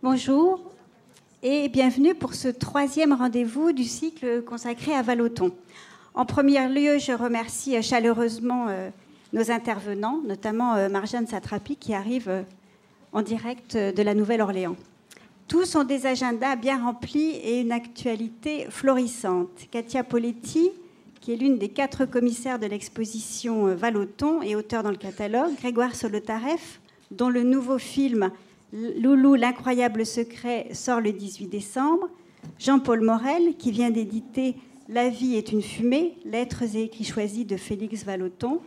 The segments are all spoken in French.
Bonjour et bienvenue pour ce troisième rendez-vous du cycle consacré à Valoton. En premier lieu, je remercie chaleureusement euh, nos intervenants, notamment euh, Marjane Satrapi qui arrive euh, en direct de la Nouvelle-Orléans. Tous ont des agendas bien remplis et une actualité florissante. Katia Poletti, qui est l'une des quatre commissaires de l'exposition Valoton et auteur dans le catalogue, Grégoire Solotareff, dont le nouveau film Loulou, l'incroyable secret sort le 18 décembre. Jean-Paul Morel, qui vient d'éditer La vie est une fumée, lettres et écrits choisis de Félix Vallotton.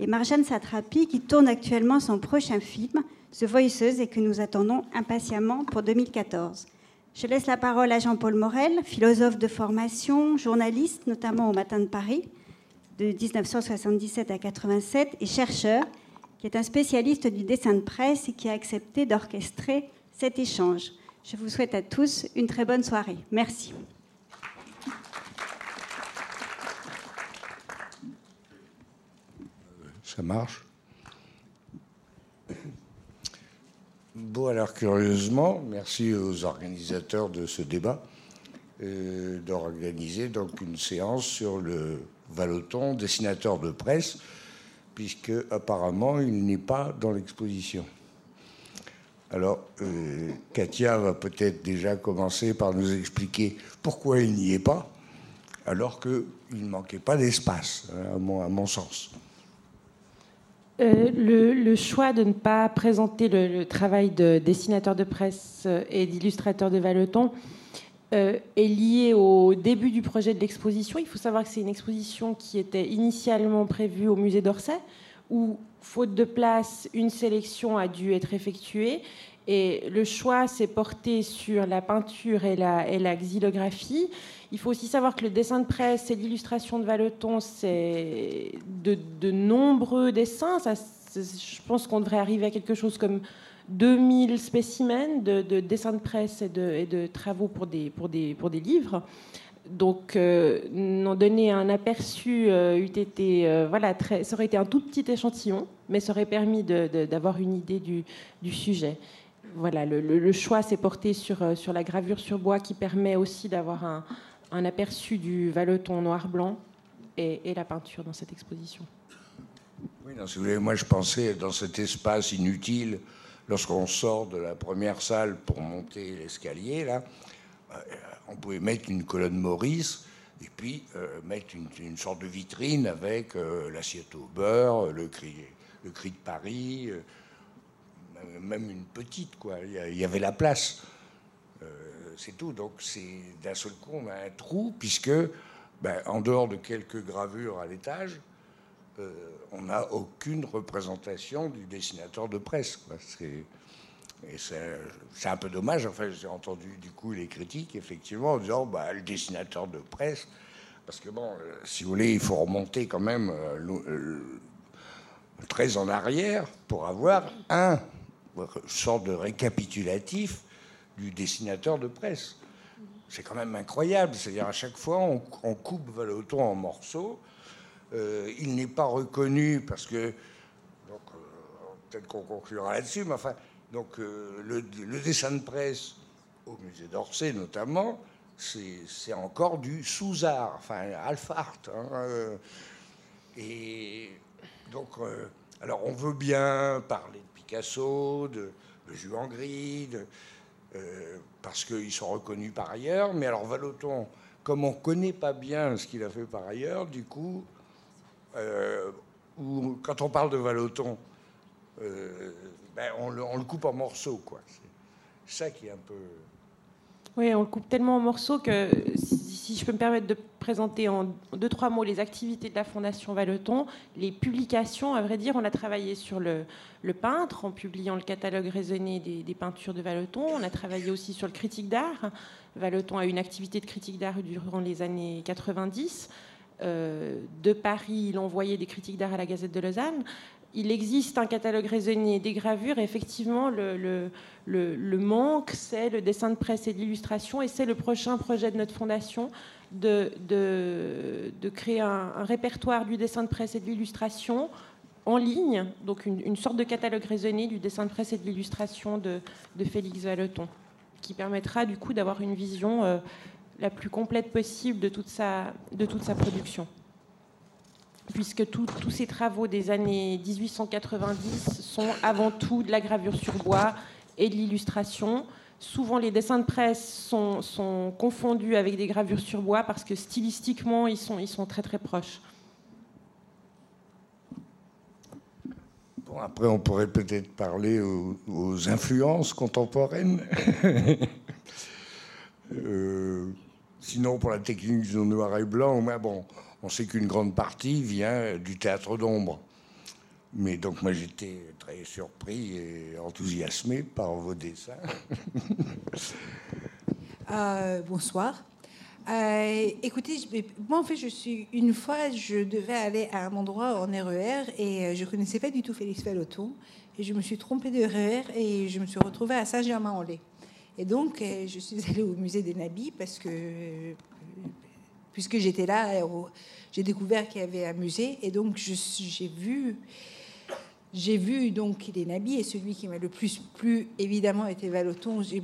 Et Marjane Satrapi, qui tourne actuellement son prochain film, The Voices, et que nous attendons impatiemment pour 2014. Je laisse la parole à Jean-Paul Morel, philosophe de formation, journaliste, notamment au Matin de Paris, de 1977 à 87, et chercheur qui est un spécialiste du dessin de presse et qui a accepté d'orchestrer cet échange. Je vous souhaite à tous une très bonne soirée. Merci. Ça marche Bon, alors curieusement, merci aux organisateurs de ce débat euh, d'organiser donc une séance sur le Valoton, dessinateur de presse, puisque apparemment il n'est pas dans l'exposition. Alors, euh, Katia va peut-être déjà commencer par nous expliquer pourquoi il n'y est pas, alors qu'il ne manquait pas d'espace, hein, à, mon, sens. Euh, le, choix de ne pas présenter le, travail de dessinateur de presse et d'illustrateur de Valeton euh, est lié au début du projet de l'exposition. Il faut savoir que c'est une exposition qui était initialement prévue au musée d'Orsay, où, faute de place, une sélection a dû être effectuée. Et le choix s'est porté sur la peinture et la, xylographie. Il faut aussi savoir que le dessin de presse et l'illustration de Valeton, c'est de, nombreux dessins. Je pense qu'on devrait arriver à quelque chose comme 2000 spécimens de, dessins de presse et de, travaux pour des, livres. Donc, euh, donner un aperçu euh, été, euh, voilà, ça aurait été un tout petit échantillon, mais ça aurait permis d'avoir une idée du, sujet. Voilà, le, choix s'est porté sur, sur la gravure sur bois qui permet aussi d'avoir un, aperçu du valeton noir-blanc et, la peinture dans cette exposition. Oui, non, si vous voulez, moi je pensais dans cet espace inutile lorsqu'on sort de la première salle pour monter l'escalier, là, euh, on pouvait mettre une colonne Maurice et puis euh, mettre une, sorte de vitrine avec euh, l'assiette au beurre, le cri, le cri de Paris, même une petite, quoi. Il y avait la place. c'est tout. Donc, c'est d'un seul coup, on a un trou, puisque, ben, en dehors de quelques gravures à l'étage, euh, on n'a aucune représentation du dessinateur de presse. C'est un peu dommage. Enfin, j'ai entendu du coup les critiques, effectivement, en disant bah, le dessinateur de presse. Parce que, bon, euh, si vous voulez, il faut remonter quand même euh, très en arrière pour avoir un sorte de récapitulatif du dessinateur de presse. C'est quand même incroyable. C'est-à-dire, à chaque fois, on, on coupe Valoton en morceaux euh, il n'est pas reconnu parce que, donc, euh, peut-être qu'on conclura là-dessus, mais enfin, donc, euh, le, dessin de presse au musée d'Orsay notamment, c'est encore du sous-art, enfin, alpha hein, et donc, alors, on veut bien parler de Picasso, de, de Juan Gris, parce qu'ils sont reconnus par ailleurs, mais alors Valoton, comme on ne connaît pas bien ce qu'il a fait par ailleurs, du coup, euh, où, quand on parle de Valoton, euh, ben, on, le, coupe en morceaux. quoi. C'est ça qui est un peu. Oui, on le coupe tellement en morceaux que, si, je peux me permettre de présenter en deux, trois mots les activités de la Fondation Valeton, les publications, à vrai dire, on a travaillé sur le, peintre en publiant le catalogue raisonné des, des, peintures de Valeton. On a travaillé aussi sur le critique d'art. Valeton a eu une activité de critique d'art durant les années 90. Euh, de Paris, il envoyait des critiques d'art à la Gazette de Lausanne. Il existe un catalogue raisonné des gravures. effectivement, le, manque, c'est le dessin de presse et l'illustration. Et c'est le prochain projet de notre fondation de, créer un, répertoire du dessin de presse et de l'illustration en ligne, donc une, sorte de catalogue raisonné du dessin de presse et de l'illustration de, Félix Valeton. qui permettra du coup d'avoir une vision la plus complète possible de toute sa, de toute sa production. Puisque tous ces travaux des années 1890 sont avant tout de la gravure sur bois et de l'illustration. Souvent, les dessins de presse sont, sont, confondus avec des gravures sur bois parce que stylistiquement, ils sont, ils sont très très proches. Bon, après, on pourrait peut-être parler aux, influences contemporaines. euh, Sinon, pour la technique du noir et blanc, mais bon, on sait qu'une grande partie vient du théâtre d'ombre. Mais donc moi j'étais très surpris et enthousiasmé par vos dessins. Euh, bonsoir. Euh, écoutez, moi en fait je suis une fois je devais aller à un endroit en RER e et euh, je connaissais pas du tout Félix Peloton et je me suis trompée de RER e et je me suis retrouvée à Saint-Germain-en-Laye. Et donc, euh, je suis allée au musée des Nabis parce que, puisque j'étais là, j'ai découvert qu'il y avait un musée. Et donc, j'ai vu, j'ai vu donc les Nabis et celui qui m'a le plus plu, évidemment, était Valoton. il,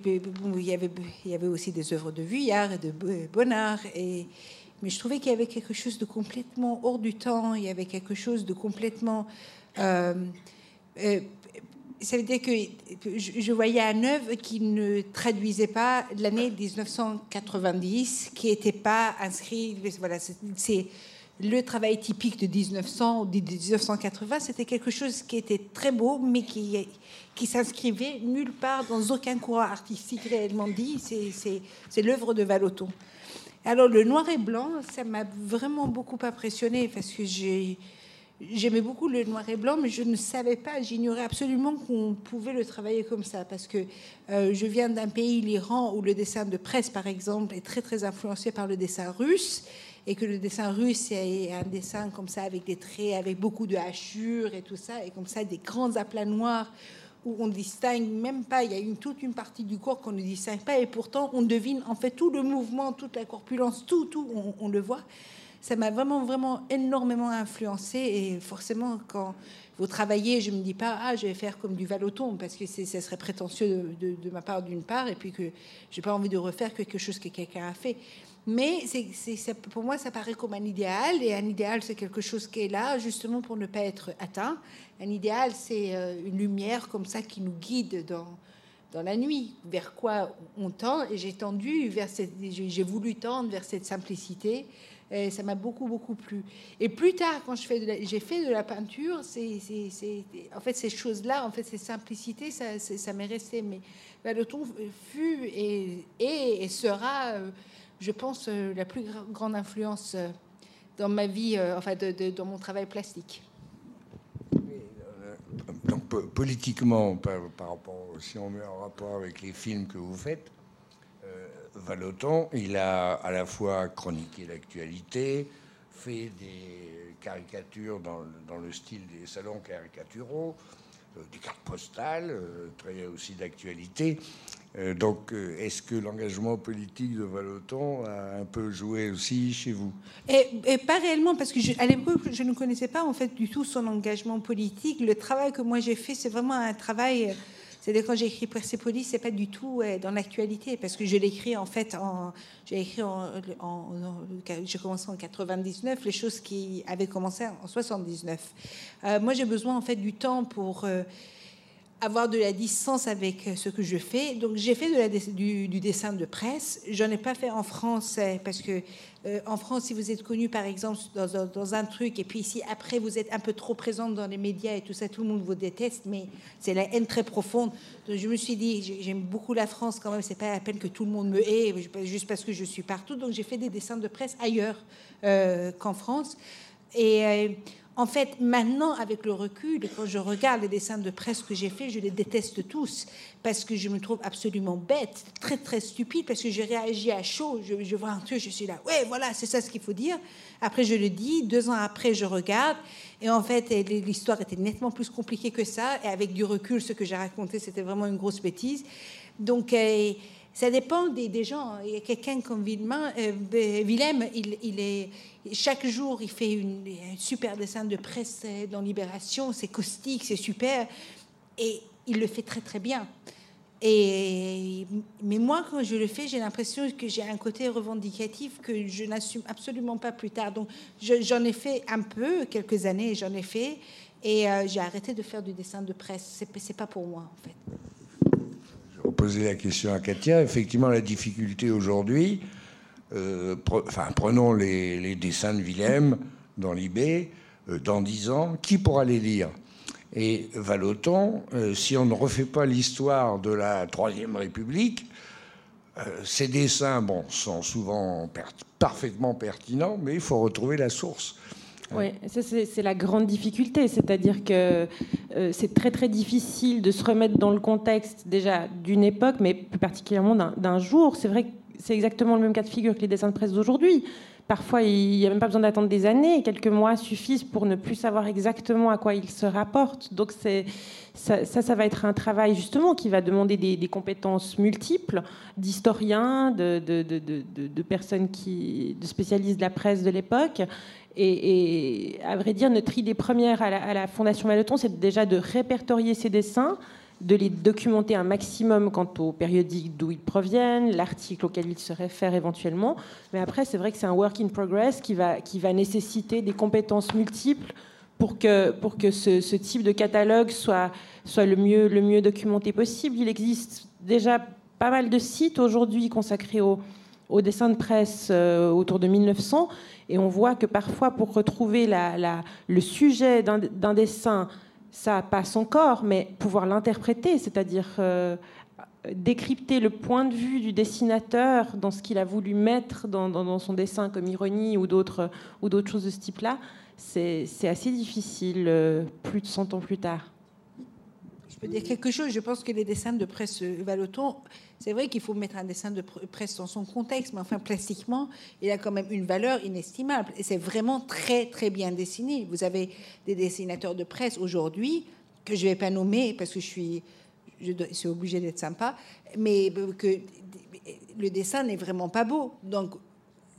y avait, aussi des œuvres de Vuillard et de Bonnard. Mais je trouvais qu'il y avait quelque chose de complètement hors du temps. Il y avait quelque chose de complètement. Euh, euh, ça veut dire que je voyais un œuvre qui ne traduisait pas l'année 1990, qui n'était pas inscrit. Voilà, c'est le travail typique de 1900 ou de 1980. C'était quelque chose qui était très beau, mais qui qui s'inscrivait nulle part dans aucun courant artistique réellement dit. C'est l'œuvre de Valoton. Alors le noir et blanc, ça m'a vraiment beaucoup impressionné parce que j'ai J'aimais beaucoup le noir et blanc, mais je ne savais pas, j'ignorais absolument qu'on pouvait le travailler comme ça, parce que euh, je viens d'un pays, l'Iran, où le dessin de presse, par exemple, est très très influencé par le dessin russe, et que le dessin russe est un dessin comme ça, avec des traits, avec beaucoup de hachures et tout ça, et comme ça, des grands aplats noirs où on ne distingue même pas, il y a une, toute une partie du corps qu'on ne distingue pas, et pourtant on devine en fait tout le mouvement, toute la corpulence, tout, tout, on le voit ça m'a vraiment, vraiment énormément influencé. Et forcément, quand vous travaillez, je ne me dis pas, ah, je vais faire comme du valoton, parce que ça serait prétentieux de, ma part d'une part, et puis que j'ai pas envie de refaire quelque chose que quelqu'un a fait. Mais c'est, pour moi, ça paraît comme un idéal, et un idéal, c'est quelque chose qui est là justement pour ne pas être atteint. Un idéal, c'est euh, une lumière comme ça qui nous guide dans, dans la nuit, vers quoi on tend, et j'ai tendu vers j'ai voulu tendre vers cette simplicité, ça m'a beaucoup, beaucoup plu. Et plus tard, quand j'ai fait de la peinture, c'est, en fait, ces choses-là, en fait, ces simplicités, ça, ça m'est resté. Mais le ton fut et, et, sera, euh, je pense, euh, la plus grande influence euh, dans ma vie, enfin, dans mon travail plastique. Donc, politiquement, par, rapport, si on met en rapport avec les films que vous faites, Valoton, il a à la fois chroniqué l'actualité, fait des caricatures dans, le style des salons caricaturaux, euh, des cartes postales, euh, très aussi d'actualité. Euh, donc, est-ce que l'engagement politique de Valoton a un peu joué aussi chez vous? Et, pas réellement, parce que à l'époque, je ne connaissais pas en fait du tout son engagement politique. Le travail que moi j'ai fait, c'est vraiment un travail c'est-à-dire quand j'ai écrit Persepolis, c'est pas du tout dans l'actualité parce que je l'écris en fait en j'ai écrit en, j'ai commencé en 99 les choses qui avaient commencé en 79. Euh, moi j'ai besoin en fait du temps pour euh, avoir de la distance avec ce que je fais. Donc j'ai fait du, dessin de presse. J'en ai pas fait en français parce que euh, en France, si vous êtes connu par exemple dans, un truc et puis ici après vous êtes un peu trop présente dans les médias et tout ça, tout le monde vous déteste, mais c'est la haine très profonde. Donc je me suis dit, j'aime beaucoup la France quand même. C'est pas la peine que tout le monde me hait juste parce que je suis partout. Donc j'ai fait des dessins de presse ailleurs euh, qu'en France. Et euh, en fait, maintenant, avec le recul, quand je regarde les dessins de presse que j'ai faits, je les déteste tous parce que je me trouve absolument bête, très très stupide, parce que j'ai réagi à chaud. Je, vois un truc, je suis là, ouais, voilà, c'est ça ce qu'il faut dire. Après, je le dis. Deux ans après, je regarde. Et en fait, l'histoire était nettement plus compliquée que ça. Et avec du recul, ce que j'ai raconté, c'était vraiment une grosse bêtise. Donc, ça dépend des, gens. Il y a quelqu'un comme Willem, euh, Willem il, est, chaque jour, il fait un super dessin de presse dans Libération, c'est caustique, c'est super, et il le fait très très bien. Et, mais moi, quand je le fais, j'ai l'impression que j'ai un côté revendicatif que je n'assume absolument pas plus tard. Donc, j'en ai fait un peu, quelques années, j'en ai fait, et euh, j'ai arrêté de faire du dessin de presse. C'est pas pour moi, en fait. Vais poser la question à Katia. Effectivement, la difficulté aujourd'hui, euh, prenons les, dessins de Willem dans l'IB, euh, dans dix ans, qui pourra les lire? Et Valoton, euh, si on ne refait pas l'histoire de la Troisième République, ces dessins bon, sont souvent parfaitement pertinents, mais il faut retrouver la source. Oui, c'est la grande difficulté, c'est-à-dire que euh, c'est très très difficile de se remettre dans le contexte déjà d'une époque, mais plus particulièrement d'un jour. C'est vrai que c'est exactement le même cas de figure que les dessins de presse d'aujourd'hui. Parfois, il n'y a même pas besoin d'attendre des années, quelques mois suffisent pour ne plus savoir exactement à quoi ils se rapportent. Donc ça, ça, va être un travail justement qui va demander des, compétences multiples d'historiens, de, personnes qui, de spécialistes de la presse de l'époque, et, à vrai dire, notre idée première à la, Fondation Valeton, c'est déjà de répertorier ces dessins, de les documenter un maximum quant au périodique d'où ils proviennent, l'article auquel ils se réfèrent éventuellement. Mais après, c'est vrai que c'est un work in progress qui va, qui va nécessiter des compétences multiples pour que, pour que ce, type de catalogue soit, soit le, mieux, le mieux documenté possible. Il existe déjà pas mal de sites aujourd'hui consacrés au, au dessin de presse euh, autour de 1900 et on voit que parfois, pour retrouver le sujet d'un dessin, ça passe encore, mais pouvoir l'interpréter, c'est-à-dire euh, décrypter le point de vue du dessinateur dans ce qu'il a voulu mettre dans, son dessin comme ironie ou d'autres choses de ce type-là, c'est assez difficile euh, plus de 100 ans plus tard dire quelque chose. Je pense que les dessins de presse Valoton, c'est vrai qu'il faut mettre un dessin de presse dans son contexte, mais enfin, plastiquement, il a quand même une valeur inestimable. Et c'est vraiment très, très bien dessiné. Vous avez des dessinateurs de presse aujourd'hui, que je ne vais pas nommer parce que je suis, je suis obligée d'être sympa, mais que le dessin n'est vraiment pas beau. Donc,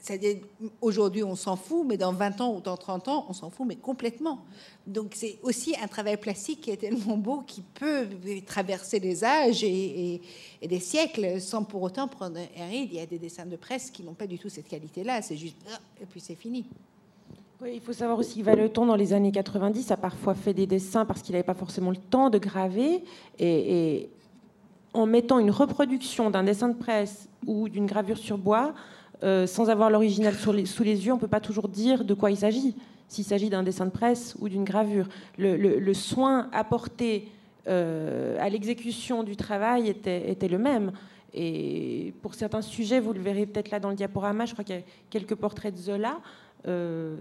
c'est-à-dire, aujourd'hui, on s'en fout, mais dans 20 ans ou dans 30 ans, on s'en fout, mais complètement. Donc, c'est aussi un travail plastique qui est tellement beau, qui peut traverser les âges et, des siècles sans pour autant prendre un ride. Il y a des dessins de presse qui n'ont pas du tout cette qualité-là. C'est juste, ah, et puis c'est fini. Il faut savoir aussi Valeton, dans les années 90, a parfois fait des dessins parce qu'il n'avait pas forcément le temps de graver. Et en mettant une reproduction d'un dessin de presse ou d'une gravure sur bois, euh, sans avoir l'original sous les yeux, on ne peut pas toujours dire de quoi il s'agit, s'il s'agit d'un dessin de presse ou d'une gravure. Le, soin apporté euh, à l'exécution du travail était, le même. Et pour certains sujets, vous le verrez peut-être là dans le diaporama, je crois qu'il y a quelques portraits de Zola, euh,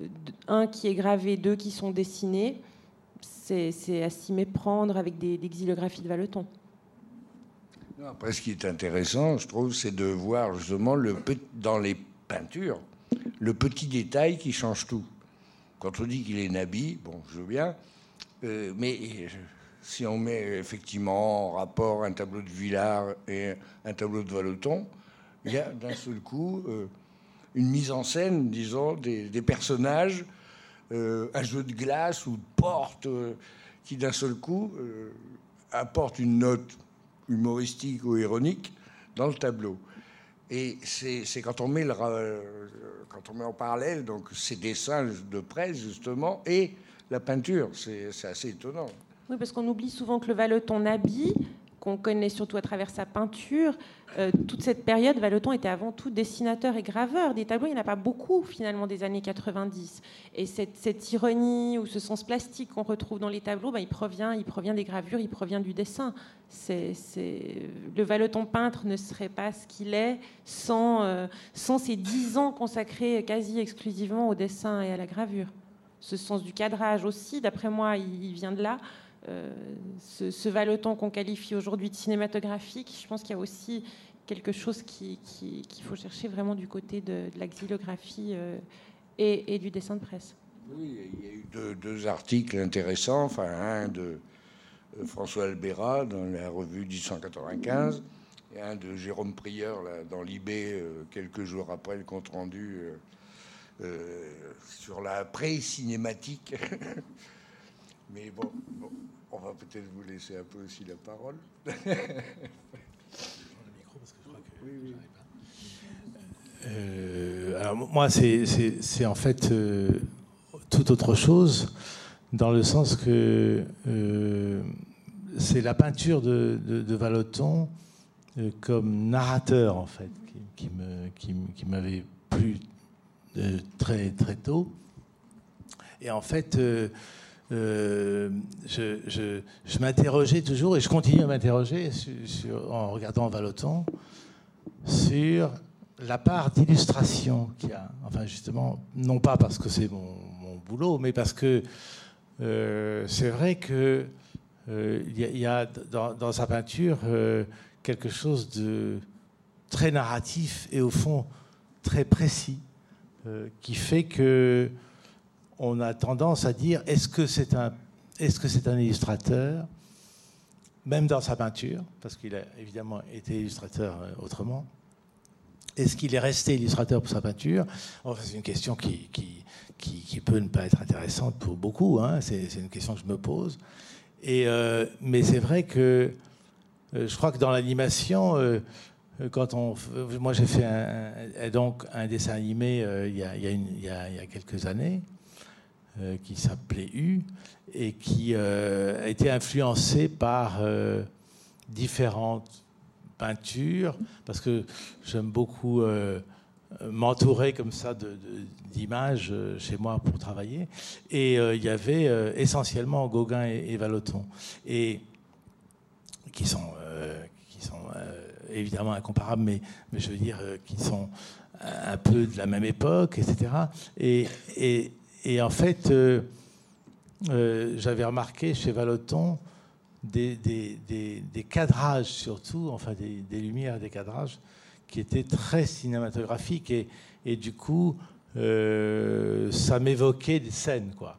un qui est gravé, deux qui sont dessinés. C'est à s'y méprendre avec des, des xylographies de Valeton. Après, ce qui est intéressant, je trouve, c'est de voir justement dans les peintures le petit détail qui change tout. Quand on dit qu'il est nabi, bon, je veux bien, euh, mais si on met effectivement en rapport un tableau de Villard et un tableau de Valoton, il y a d'un seul coup euh, une mise en scène, disons, des, personnages, euh, un jeu de glace ou de porte qui d'un seul coup apporte une note humoristique ou ironique dans le tableau. Et c'est quand on met quand on met en parallèle donc ces dessins de presse justement et la peinture, c'est assez étonnant. Oui, parce qu'on oublie souvent que le Valeton habille qu'on connaît surtout à travers sa peinture. Euh, toute cette période, Valeton était avant tout dessinateur et graveur. Des tableaux, il n'y en a pas beaucoup finalement des années 90. Et cette, ironie ou ce sens plastique qu'on retrouve dans les tableaux, bah, il, provient, il provient des gravures, il provient du dessin. C'est, Le Valeton peintre ne serait pas ce qu'il est sans, euh, sans ces dix ans consacrés quasi exclusivement au dessin et à la gravure. Ce sens du cadrage aussi, d'après moi, il vient de là. Euh, ce, ce Valeton qu'on qualifie aujourd'hui de cinématographique, je pense qu'il y a aussi quelque chose qu'il faut chercher vraiment du côté de, la xylographie euh, et, du dessin de presse. Oui, il y a eu deux, articles intéressants, enfin un de euh, François Albera dans la revue 1895 et un de Jérôme Prieur dans l'IB quelques jours après le compte rendu sur la pré-cinématique. Mais bon, on va peut-être vous laisser un peu aussi la parole. Euh, alors moi, c'est en fait euh, tout autre chose, dans le sens que euh, c'est la peinture de, de, Valoton comme narrateur, en fait, qui, qui m'avait plu très, très tôt. Et en fait, je, je, m'interrogeais toujours, et je continue à m'interroger en regardant Valoton, sur la part d'illustration qu'il y a, enfin justement, non pas parce que c'est mon, boulot, mais parce que euh, c'est vrai que euh, y, a dans, sa peinture euh, quelque chose de très narratif et au fond très précis, qui fait que on a tendance à dire est-ce que c'est un est-ce que c'est un illustrateur, même dans sa peinture, parce qu'il a évidemment été illustrateur autrement. Est-ce qu'il est resté illustrateur pour sa peinture? C'est une question qui, qui, peut ne pas être intéressante pour beaucoup. Hein. C'est une question que je me pose. Et, euh, mais c'est vrai que euh, je crois que dans l'animation, euh, quand on, moi j'ai fait un, donc un dessin animé il, y a, il, y a, quelques années qui s'appelait U et qui a été influencé par différentes peinture, parce que j'aime beaucoup euh, m'entourer comme ça d'images euh, chez moi pour travailler. Et euh, il y avait essentiellement Gauguin et, et, et qui sont, qui sont évidemment incomparables, mais, mais, je veux dire qui sont un peu de la même époque, etc. Et, et, et en fait, j'avais remarqué chez Valoton des, des, cadrages surtout, enfin des, lumières, des cadrages qui étaient très cinématographiques et, et du coup euh, ça m'évoquait des scènes quoi.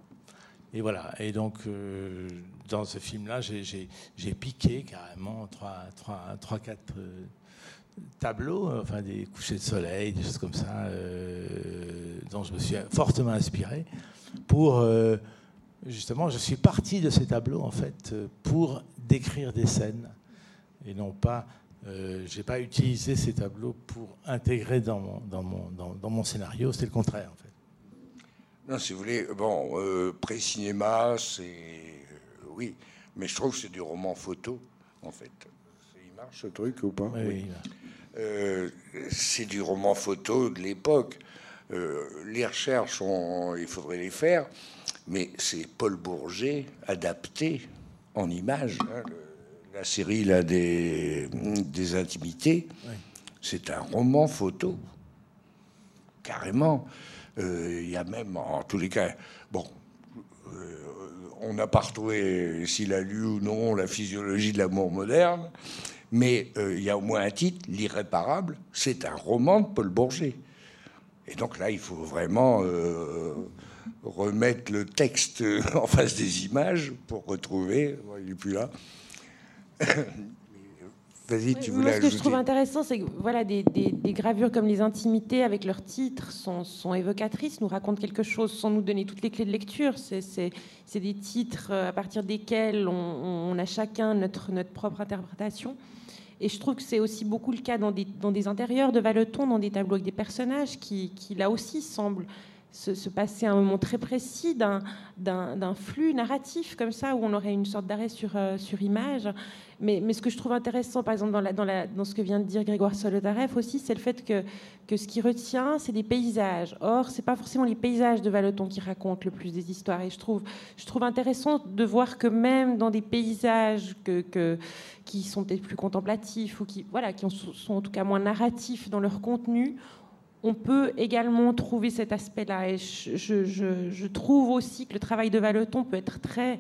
Et voilà. Et donc euh, dans ce film-là, j'ai piqué carrément trois, trois, trois euh, tableaux, enfin des couchers de soleil, des choses comme ça, dont je me suis fortement inspiré pour justement, je suis parti de ces tableaux en fait pour décrire des scènes et non pas. Euh, j'ai pas utilisé ces tableaux pour intégrer dans mon, dans mon, dans, mon scénario, c'est le contraire en fait. Non, si vous voulez, bon, euh, pré-cinéma, c'est. Euh, oui, mais je trouve que c'est du roman photo en fait. Marche ce truc ou pas Oui. Euh, c'est du roman photo de l'époque. les recherches, il faudrait les faire mais c'est Paul Bourget adapté en images. Hein, la série là, des, des intimités, c'est un roman photo, carrément. Euh, il y a même, en tous les cas, bon, euh, on n'a pas retrouvé s'il a lu ou non la physiologie de l'amour moderne, mais euh, il y a au moins un titre, L'irréparable, c'est un roman de Paul Bourget. Et donc là, il faut vraiment remettre le texte en face des images pour retrouver. Il n'est plus là. Vas-y, tu voulais Moi, Ce que je trouve intéressant, c'est que voilà, des, gravures comme les intimités, avec leurs titres, sont, évocatrices, nous racontent quelque chose sans nous donner toutes les clés de lecture. C'est des titres euh, à partir desquels on, a chacun notre, notre propre interprétation. Et je trouve que c'est aussi beaucoup le cas dans des, dans des intérieurs de Valeton, dans des tableaux avec des personnages qui, qui là aussi, semblent se, passer un moment très précis d'un flux narratif comme ça, où on aurait une sorte d'arrêt sur, euh, sur image. Mais, mais, ce que je trouve intéressant, par exemple, dans, la, dans, la, dans ce que vient de dire Grégoire Solotareff aussi, c'est le fait que, que ce qui retient, c'est des paysages. Or, c'est pas forcément les paysages de Valeton qui racontent le plus des histoires. Et je trouve, je trouve intéressant de voir que même dans des paysages que qui sont peut-être plus contemplatifs ou qui, voilà, qui sont en tout cas moins narratifs dans leur contenu, on peut également trouver cet aspect-là. Je, trouve aussi que le travail de Valeton peut être très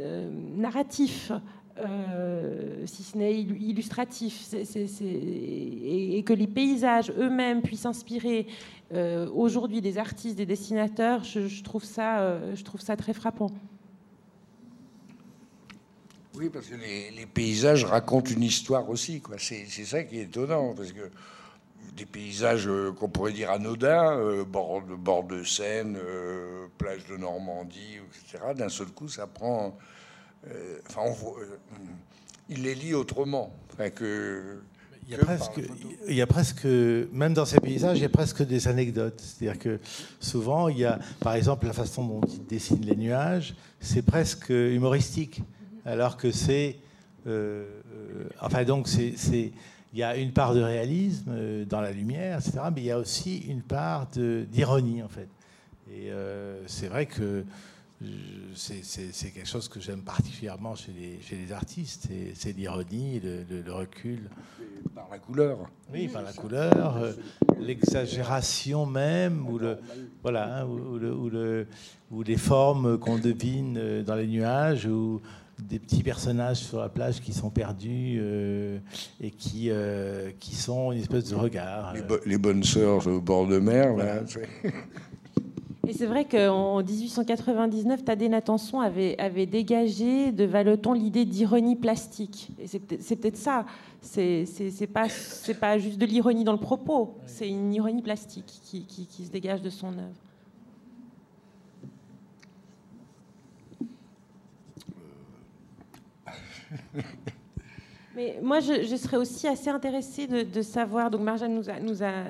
euh, narratif, euh, si ce n'est illustratif, et, que les paysages eux-mêmes puissent inspirer euh, aujourd'hui des artistes, des dessinateurs, je, trouve ça, je trouve ça très frappant. Oui, parce que les, les paysages racontent une histoire aussi. C'est ça qui est étonnant, parce que des paysages euh, qu'on pourrait dire anodins, euh, bord, de, bord de Seine, euh, plage de Normandie, etc. D'un seul coup, ça prend. enfin, il les lit autrement. Enfin, que... il y, a presque, il y a presque, même dans ces paysages, il y a presque des anecdotes. C'est-à-dire que souvent, il y a, par exemple, la façon dont il dessine les nuages, c'est presque humoristique, alors que c'est, euh, euh, enfin donc c'est, il y a une part de réalisme euh, dans la lumière, etc. Mais il y a aussi une part d'ironie en fait. Et c'est vrai que c'est quelque chose que j'aime particulièrement chez les, chez les artistes, c'est l'ironie, le, recul. par la couleur. Oui, par la couleur, euh, l'exagération même, ou, le, voilà, hein, ou, le, ou, les formes qu'on devine dans les nuages, ou des petits personnages sur la plage qui sont perdus euh, et qui, qui sont une espèce de regard. Les, bonnes sœurs au bord de mer. Et c'est vrai qu'en 1899, Thaddée Natanson avait, avait dégagé de Valeton l'idée d'ironie plastique. Et c'est peut-être ça. C'est pas, pas juste de l'ironie dans le propos, c'est une ironie plastique qui, qui, se dégage de son œuvre. Mais moi, je, serais aussi assez intéressée de, savoir. Donc, Marjane nous a, nous a,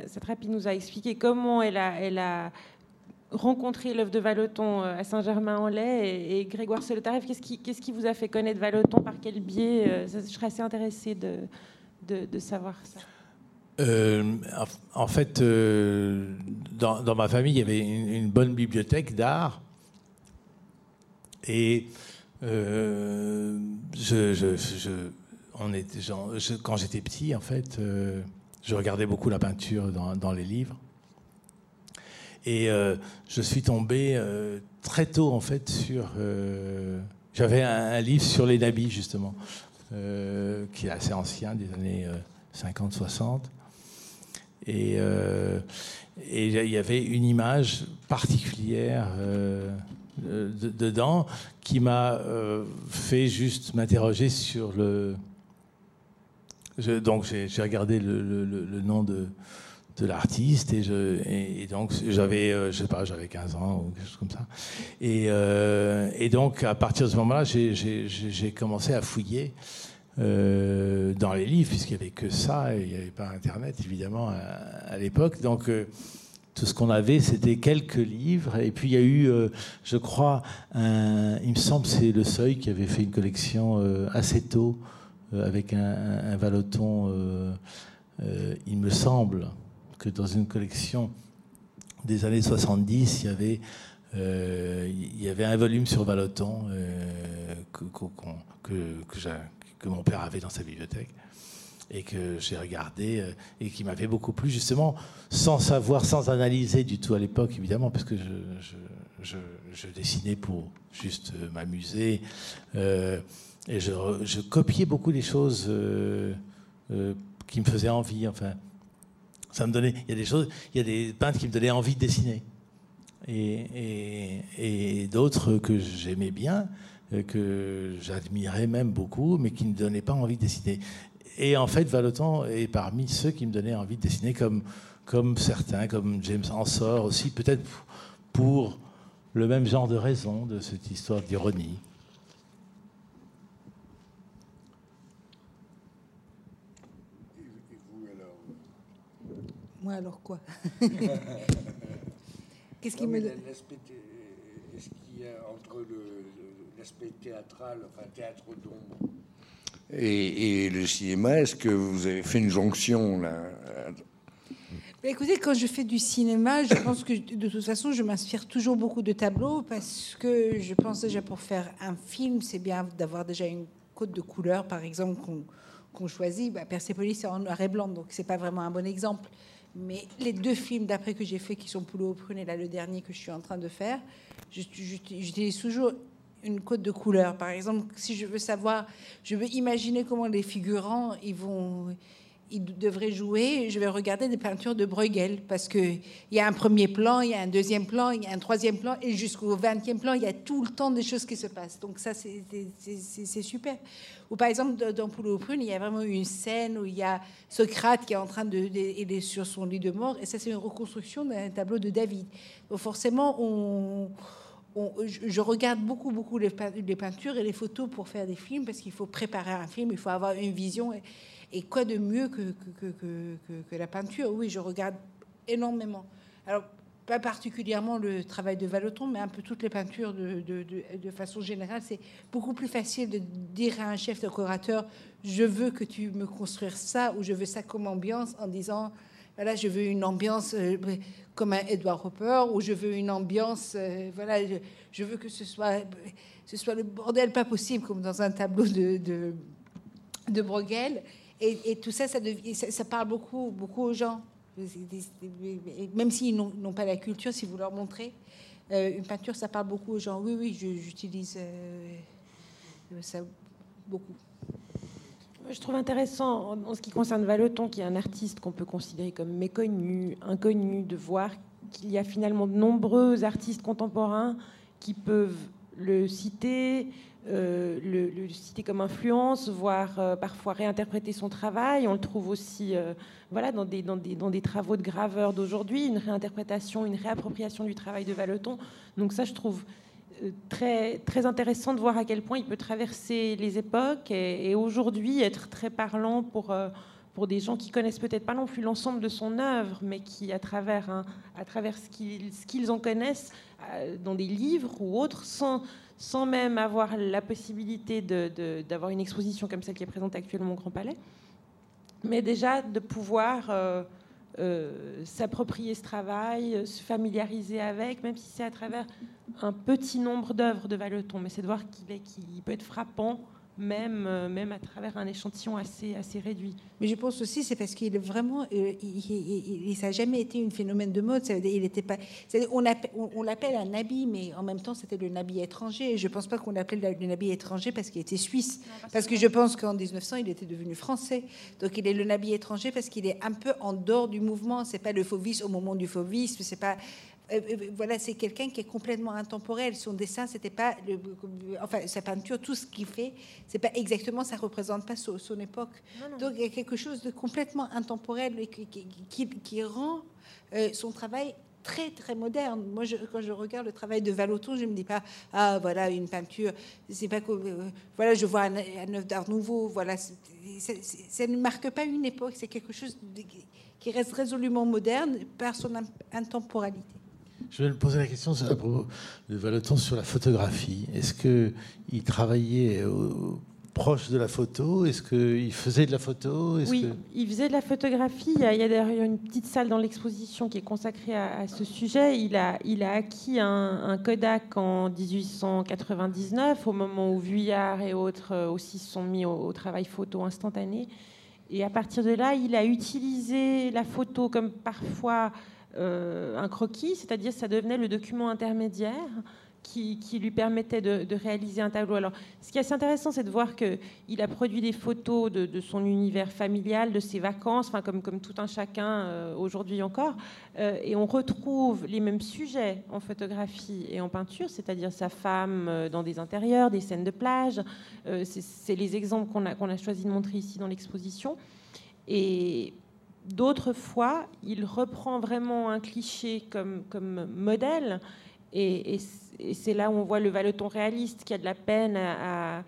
nous a expliqué comment elle a, rencontré l'œuvre de Valeton euh, à Saint-Germain-en-Laye et, Grégoire Solotarev. Qu'est-ce qui, vous a fait connaître Valeton Par quel biais? Euh, Je serais assez intéressée de, savoir ça. Euh, en fait, dans, dans, ma famille, il y avait une, bonne bibliothèque d'art. Et était, quand j'étais petit, en fait, je regardais beaucoup la peinture dans, les livres. Et euh, je suis tombé euh, très tôt, en fait, sur. Euh, j'avais un, livre sur les nabis, justement, qui est assez ancien, des années 50-60. Et il y avait une image particulière dedans qui m'a fait juste m'interroger sur le. donc j'ai regardé le nom de, de l'artiste et, et, donc j'avais euh, je sais pas j'avais 15 ans ou quelque chose comme ça et, euh, et donc à partir de ce moment-là j'ai commencé à fouiller euh, dans les livres puisqu'il n'y avait que ça et il n'y avait pas internet évidemment à, l'époque donc tout ce qu'on avait, c'était quelques livres. Et puis il y a eu, je crois, il me semble, c'est Le Seuil qui avait fait une collection assez tôt avec un, Valoton, il me semble que dans une collection des années 70, il y avait, euh, un volume sur Valoton euh, que, mon père avait dans sa bibliothèque et que j'ai regardé euh, et qui m'avait beaucoup plu, justement, sans savoir, sans analyser du tout à l'époque, évidemment, parce que je, dessinais pour juste m'amuser. et je, copiais beaucoup des choses qui me faisaient envie, enfin ça me donnait, il y a des choses, il y a des peintres qui me donnaient envie de dessiner. Et, d'autres que j'aimais bien, euh, que j'admirais même beaucoup, mais qui ne donnaient pas envie de dessiner. Et en fait, Valoton est parmi ceux qui me donnaient envie de dessiner, comme, comme certains, comme James Ensor aussi, peut-être pour le même genre de raison de cette histoire d'ironie. Moi, alors quoi? Qu'est-ce qui me. Est-ce qu'il y a entre l'aspect théâtral, enfin théâtre d'ombre, et, le cinéma, est-ce que vous avez fait une jonction là? Écoutez, quand je fais du cinéma, je pense que de toute façon, je m'inspire toujours beaucoup de tableaux parce que je pense déjà pour faire un film, c'est bien d'avoir déjà une côte de couleur, par exemple, qu'on choisit. Bah, Persepolis, c'est en noir et blanc, donc c'est pas vraiment un bon exemple. Mais les deux films d'après que j'ai fait, qui sont Poulot au prune et là le dernier que je suis en train de faire, j'utilise toujours une cote de couleur. Par exemple, si je veux savoir, je veux imaginer comment les figurants ils vont, il devrait jouer, je vais regarder des peintures de Bruegel parce qu'il y a un premier plan, il y a un deuxième plan, il y a un troisième plan et jusqu'au vingtième plan, il y a tout le temps des choses qui se passent. Donc ça, c'est super. Ou par exemple, dans Poulot Prune, il y a vraiment une scène où il y a Socrate qui est en train de... il est sur son lit de mort et ça, c'est une reconstruction d'un tableau de David. Donc forcément, on je, regarde beaucoup, beaucoup les, peintures et les photos pour faire des films parce qu'il faut préparer un film, il faut avoir une vision. Et, quoi de mieux que, que, la peinture Oui, je regarde énormément. Alors, pas particulièrement le travail de Valoton, mais un peu toutes les peintures de, de, façon générale. C'est beaucoup plus facile de dire à un chef décorateur Je veux que tu me construises ça ou je veux ça comme ambiance en disant Voilà, je veux une ambiance euh, comme un Edward Hopper ou je veux une ambiance. Euh, voilà, je, veux que ce soit, ce soit le bordel pas possible comme dans un tableau de, de, Bruegel. Et, tout ça ça, parle beaucoup, beaucoup aux gens même s'ils n'ont pas la culture, si vous leur montrez euh, une peinture, ça parle beaucoup aux gens. Oui, oui, j'utilise ça beaucoup. Je trouve intéressant, en ce qui concerne Valeton, qui est un artiste qu'on peut considérer comme méconnu, inconnu, de voir qu'il y a finalement de nombreux artistes contemporains qui peuvent le citer, euh, le, citer comme influence, voire euh, parfois réinterpréter son travail. On le trouve aussi euh, voilà, dans, des, dans, des, travaux de graveurs d'aujourd'hui, une réinterprétation, une réappropriation du travail de Valeton. Donc ça, je trouve très, intéressant de voir à quel point il peut traverser les époques et, aujourd'hui être très parlant pour, pour des gens qui connaissent peut-être pas non plus l'ensemble de son œuvre, mais qui, à travers, à travers ce qu'ils en connaissent, dans des livres ou autres, sans sans même avoir la possibilité d'avoir une exposition comme celle qui est présente actuellement au Grand Palais, mais déjà de pouvoir euh, euh, s'approprier ce travail, se familiariser avec, même si c'est à travers un petit nombre d'œuvres de Valeton, mais c'est de voir qu'il peut être frappant même, euh, même à travers un échantillon assez, assez réduit. Mais je pense aussi c'est parce qu'il est vraiment, euh, il, ça n'a jamais été un phénomène de mode. Ça, il était pas, on, on, l'appelle un nabi, mais en même temps c'était le nabi étranger. Et je ne pense pas qu'on l'appelait le nabi étranger parce qu'il était suisse, parce, que je pense qu'en 1900 il était devenu français. Donc il est le nabi étranger parce qu'il est un peu en dehors du mouvement. C'est pas le fauvisme au moment du fauvisme, c'est pas voilà, c'est quelqu'un qui est complètement intemporel. Son dessin, c'était pas, enfin, sa peinture, tout ce qu'il fait, c'est pas exactement, ça représente pas son, époque. Donc, il y a quelque chose de complètement intemporel qui, qui, rend euh, son travail très très moderne. Moi, je, quand je regarde le travail de Valoton, je me dis pas ah voilà une peinture. C'est pas comme voilà je vois un, œuvre d'art nouveau. Voilà, ça ne marque pas une époque. C'est quelque chose qui reste résolument moderne par son intemporalité. Je vais me poser la question à propos de Valeton sur la photographie. Est-ce qu'il travaillait proche de la photo? Est-ce qu'il faisait de la photo? Oui, il faisait de la photographie. Il y a, d'ailleurs une petite salle dans l'exposition qui est consacrée à, ce sujet. Il a, il a acquis un, Kodak en 1899, au moment où Vuillard et autres euh, aussi se sont mis au travail photo instantané. Et à partir de là, il a utilisé la photo comme parfois un croquis, c'est-à-dire ça devenait le document intermédiaire qui, lui permettait de, réaliser un tableau. Alors, ce qui est assez intéressant, c'est de voir qu'il a produit des photos de, son univers familial, de ses vacances, enfin, comme, comme tout un chacun euh, aujourd'hui encore. Euh, et on retrouve les mêmes sujets en photographie et en peinture, c'est-à-dire sa femme dans des intérieurs, des scènes de plage. c'est les exemples qu'on a, qu'on a choisi de montrer ici dans l'exposition. Et D'autres fois, il reprend vraiment un cliché comme, modèle, et, c'est là où on voit le valeton réaliste qui a de la peine à,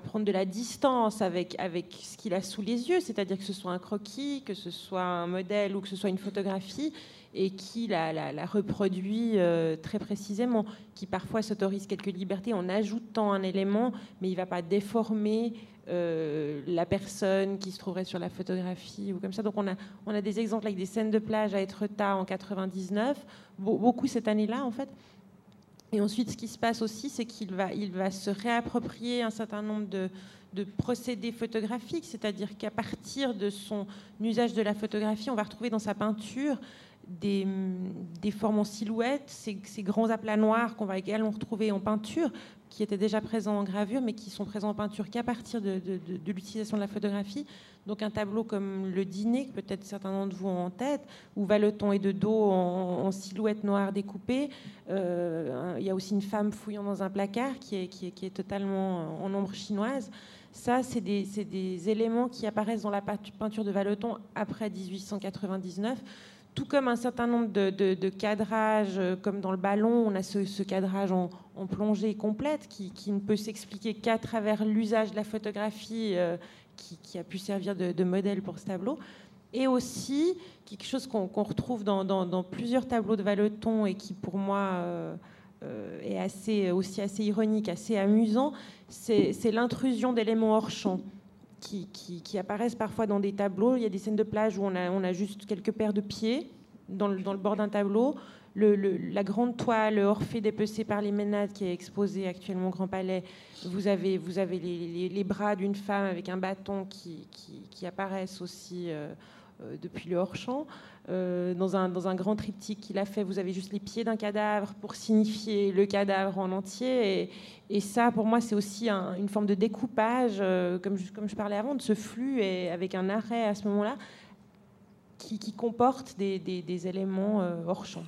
prendre de la distance avec, ce qu'il a sous les yeux, c'est-à-dire que ce soit un croquis, que ce soit un modèle ou que ce soit une photographie, et qui la, la, reproduit euh, très précisément, qui parfois s'autorise quelques libertés en ajoutant un élément, mais il ne va pas déformer euh, la personne qui se trouverait sur la photographie ou comme ça. Donc on a, on a des exemples avec des scènes de plage à Etretat en 99, beaucoup cette année-là en fait. Et ensuite, ce qui se passe aussi, c'est qu'il va, il va se réapproprier un certain nombre de, de procédés photographiques, c'est-à-dire qu'à partir de son usage de la photographie, on va retrouver dans sa peinture des, des formes en silhouette, ces, ces grands aplats noirs qu'on va également retrouver en peinture, qui étaient déjà présents en gravure, mais qui sont présents en peinture qu'à partir de, l'utilisation de la photographie. Donc un tableau comme Le Dîner, que peut-être certains d'entre vous ont en tête, où Valeton est de dos en, silhouette noire découpée. Euh, il y a aussi une femme fouillant dans un placard qui est, totalement en ombre chinoise. Ça, c'est des, des, éléments qui apparaissent dans la peinture de Valeton après 1899 tout comme un certain nombre de, cadrages, euh, comme dans le ballon, on a ce, cadrage en, plongée complète qui, ne peut s'expliquer qu'à travers l'usage de la photographie euh, qui, a pu servir de, modèle pour ce tableau. Et aussi, quelque chose qu'on retrouve dans, plusieurs tableaux de Valeton et qui, pour moi, euh, est assez, aussi assez ironique, assez amusant, c'est l'intrusion d'éléments hors champ qui, apparaissent parfois dans des tableaux. Il y a des scènes de plage où on a, juste quelques paires de pieds dans le, bord d'un tableau. Le, la grande toile Orphée dépecée par les Ménades qui est exposée actuellement au Grand Palais, vous avez, les, bras d'une femme avec un bâton qui, qui, apparaissent aussi euh, euh, depuis le hors-champ. Euh, dans, un, dans un grand triptyque qu'il a fait, vous avez juste les pieds d'un cadavre pour signifier le cadavre en entier. Et, et ça, pour moi, c'est aussi une forme de découpage, euh, comme, je, comme je parlais avant, de ce flux, et avec un arrêt à ce moment-là, qui, qui, comporte des, des, éléments euh, hors champ.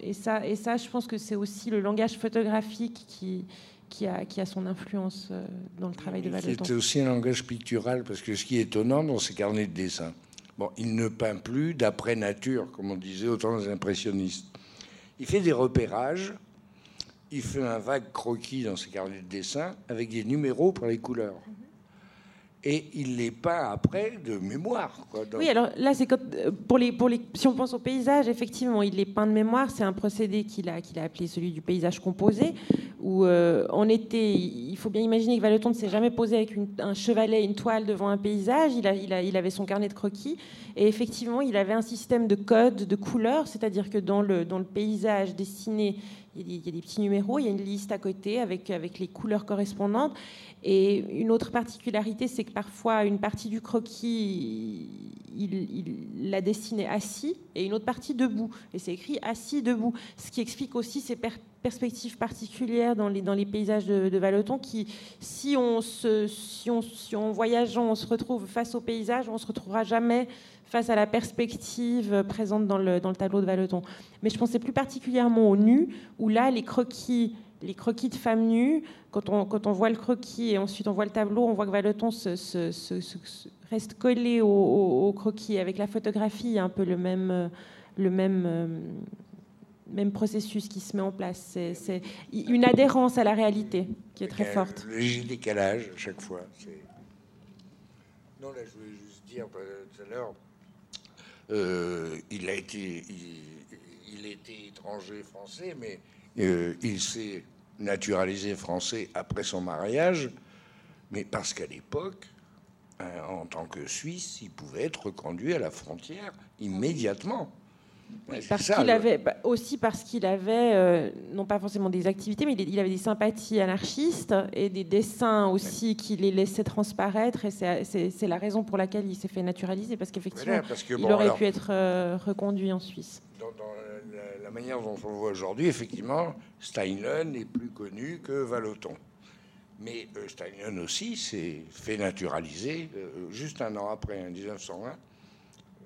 Et ça, et ça, je pense que c'est aussi le langage photographique qui, qui, a, qui a son influence dans le travail de Valeton. C'est aussi un langage pictural, parce que ce qui est étonnant dans ces carnets de dessin, bon, il ne peint plus d'après nature, comme on disait autant des impressionnistes. Il fait des repérages il fait un vague croquis dans ses carnets de dessin avec des numéros pour les couleurs. Et il les peint après de mémoire. Oui, alors là, c'est euh, pour les, si on pense au paysage, effectivement, il les peint de mémoire. C'est un procédé qu'il a, qu'il a appelé celui du paysage composé, où euh, on. Il faut bien imaginer que Valeton ne s'est jamais posé avec un chevalet, une toile devant un paysage. Il, a, il, a, il, avait son carnet de croquis, et effectivement, il avait un système de codes, de couleurs, c'est-à-dire que dans le, dans le paysage dessiné, il y, a des, petits numéros, il y a une liste à côté avec, avec les couleurs correspondantes. Et une autre particularité, c'est que parfois, une partie du croquis, il, l'a dessiné assis et une autre partie debout. Et c'est écrit assis, debout. Ce qui explique aussi ces perspectives particulières dans les, paysages de, de Valeton qui, si on, se, on, voyageant, on se retrouve face au paysage, on se retrouvera jamais face à la perspective présente dans le, dans le tableau de Valeton. Mais je pensais plus particulièrement au nu, où là, les croquis, les croquis de femmes nues, quand on, quand on voit le croquis et ensuite on voit le tableau, on voit que Valeton se, reste collé au, croquis. Avec la photographie, il y a un peu le même, le même, même processus qui se met en place. C'est une adhérence à la réalité qui est très forte. Le décalage à chaque fois. Non, là, je voulais juste dire euh, tout à l'heure, euh, il a été, il, était étranger français, mais euh, il s'est naturalisé français après son mariage, mais parce qu'à l'époque, hein, en tant que Suisse, il pouvait être reconduit à la frontière immédiatement parce qu'il avait bah, aussi parce qu'il avait euh, non pas forcément des activités, mais il avait des sympathies anarchistes et des dessins aussi qui les laissaient transparaître. Et c'est la raison pour laquelle il s'est fait naturaliser, parce qu'effectivement, il aurait pu être euh, reconduit en Suisse. Dans, la, manière dont on le voit aujourd'hui, effectivement, Steinlen est plus connu que Valoton. Mais euh, Steinlen aussi s'est fait naturaliser juste un an après, en 1920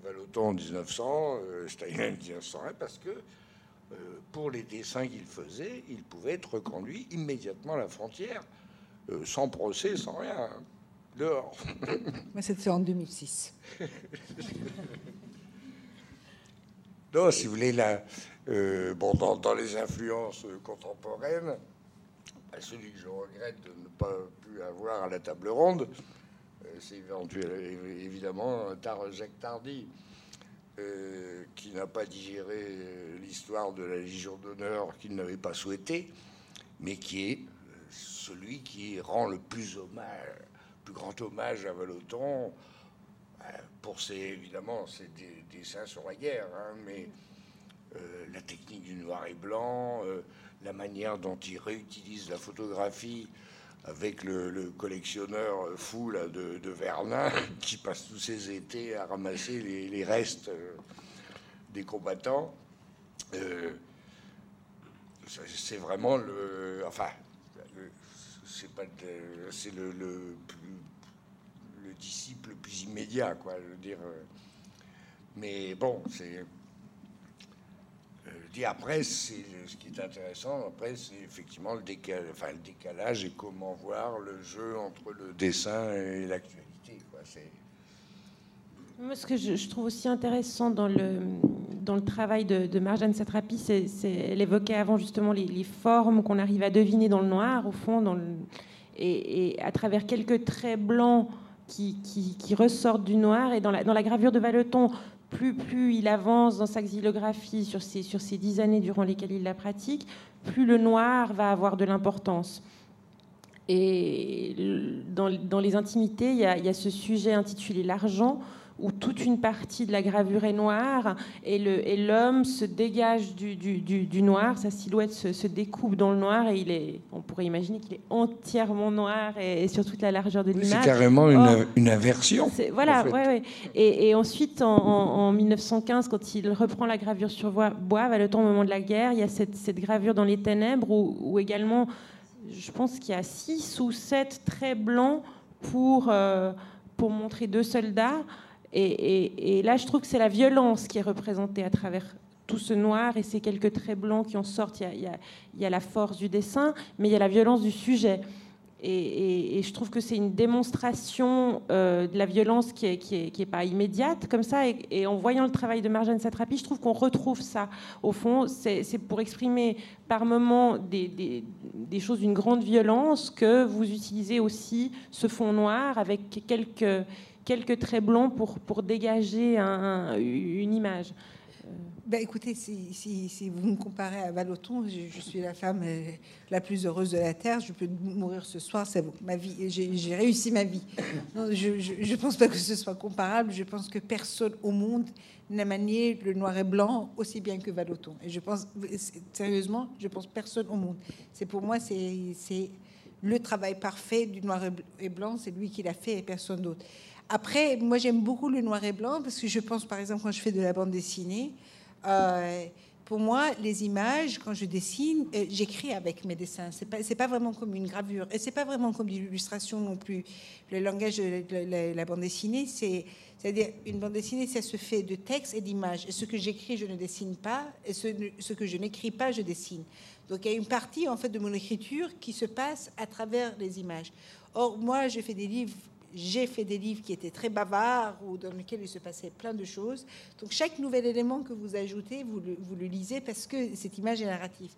Valoton en 1900, euh, Steiner en 1901, parce que euh, pour les dessins qu'il faisait, il pouvait être reconduit immédiatement à la frontière, euh, sans procès, sans rien, hein, dehors. Mais c'était en 2006. non, si vous voulez, là, bon, dans, les influences contemporaines, bah, celui que je regrette de ne pas plus avoir à la table ronde, c'est évidemment Jacques Tardy, euh, qui n'a pas digéré euh, l'histoire de la Légion d'honneur qu'il n'avait pas souhaité, mais qui est euh, celui qui rend le plus grand hommage à Valoton. Pour ses évidemment ses dessins sur la guerre, hein, mais la technique du noir et blanc, la manière dont il réutilise la photographie avec le, collectionneur fou de, Vernin qui passe tous ses étés à ramasser les, restes euh, des combattants. Euh, c'est vraiment le. Enfin, c'est pas. C'est le, le, le, disciple le plus immédiat, quoi. Je veux dire. Euh, mais bon, c'est après, c'est ce qui est intéressant. Après, c'est effectivement le décalage, et comment voir le jeu entre le dessin et l'actualité. Moi, ce que je, trouve aussi intéressant dans le, travail de, de Marjane Satrapi, c'est, elle évoquait avant justement les, formes qu'on arrive à deviner dans le noir, au fond, et, à travers quelques traits blancs qui, qui, ressortent du noir. Et dans la, dans la gravure de Valeton, plus, il avance dans sa xylographie sur ces, dix années durant lesquelles il la pratique, plus le noir va avoir de l'importance. Et dans, les intimités, il y a ce sujet intitulé L'argent, où toute une partie de la gravure est noire et l'homme se dégage du, du, du, noir, sa silhouette se, découpe dans le noir et il est, on pourrait imaginer qu'il est entièrement noir et, sur toute la largeur de l'image. C'est carrément une, une, inversion. Voilà, ouais, ouais. Et, et, ensuite, en, 1915, quand il reprend la gravure sur bois, va le temps au moment de la guerre, il y a cette, cette gravure dans les ténèbres où, également, je pense qu'il y a six ou sept traits blancs pour, euh, pour montrer deux soldats. Et, là, je trouve que c'est la violence qui est représentée à travers tout ce noir et ces quelques traits blancs qui en sortent. Il y a, la force du dessin, mais il y a la violence du sujet. Et, je trouve que c'est une démonstration euh, de la violence qui n'est pas immédiate, comme ça. Et, en voyant le travail de Marjane Satrapi, je trouve qu'on retrouve ça. Au fond, c'est pour exprimer par moments des choses d'une grande violence que vous utilisez aussi ce fond noir avec quelques quelques traits blancs pour, pour dégager une image. Ben écoutez, si, vous me comparez à Valoton, je, suis la femme euh, la plus heureuse de la Terre. Je peux mourir ce soir, c'est ma vie. J'ai réussi ma vie. je ne pense pas que ce soit comparable. Je pense que personne au monde n'a manié le noir et blanc aussi bien que Valoton. Et je pense, sérieusement, je pense personne au monde. C'est pour moi, c'est le travail parfait du noir et blanc. C'est lui qui l'a fait et personne d'autre. Après, moi j'aime beaucoup le noir et blanc parce que je pense par exemple quand je fais de la bande dessinée, euh, pour moi les images quand je dessine, euh, j'écris avec mes dessins. C'est pas pas vraiment comme une gravure et c'est pas vraiment comme une illustration non plus. Le langage de la, bande dessinée, c'est c'est-à-dire une bande dessinée, ça se fait de texte et d'images. Et ce que j'écris, je ne dessine pas, et ce, ce que je n'écris pas, je dessine. Donc il y a une partie en fait de mon écriture qui se passe à travers les images. Or moi, je fais des livres j'ai fait des livres qui étaient très bavards ou dans lesquels il se passait plein de choses. Donc chaque nouvel élément que vous ajoutez, vous le, lisez parce que cette image est narrative.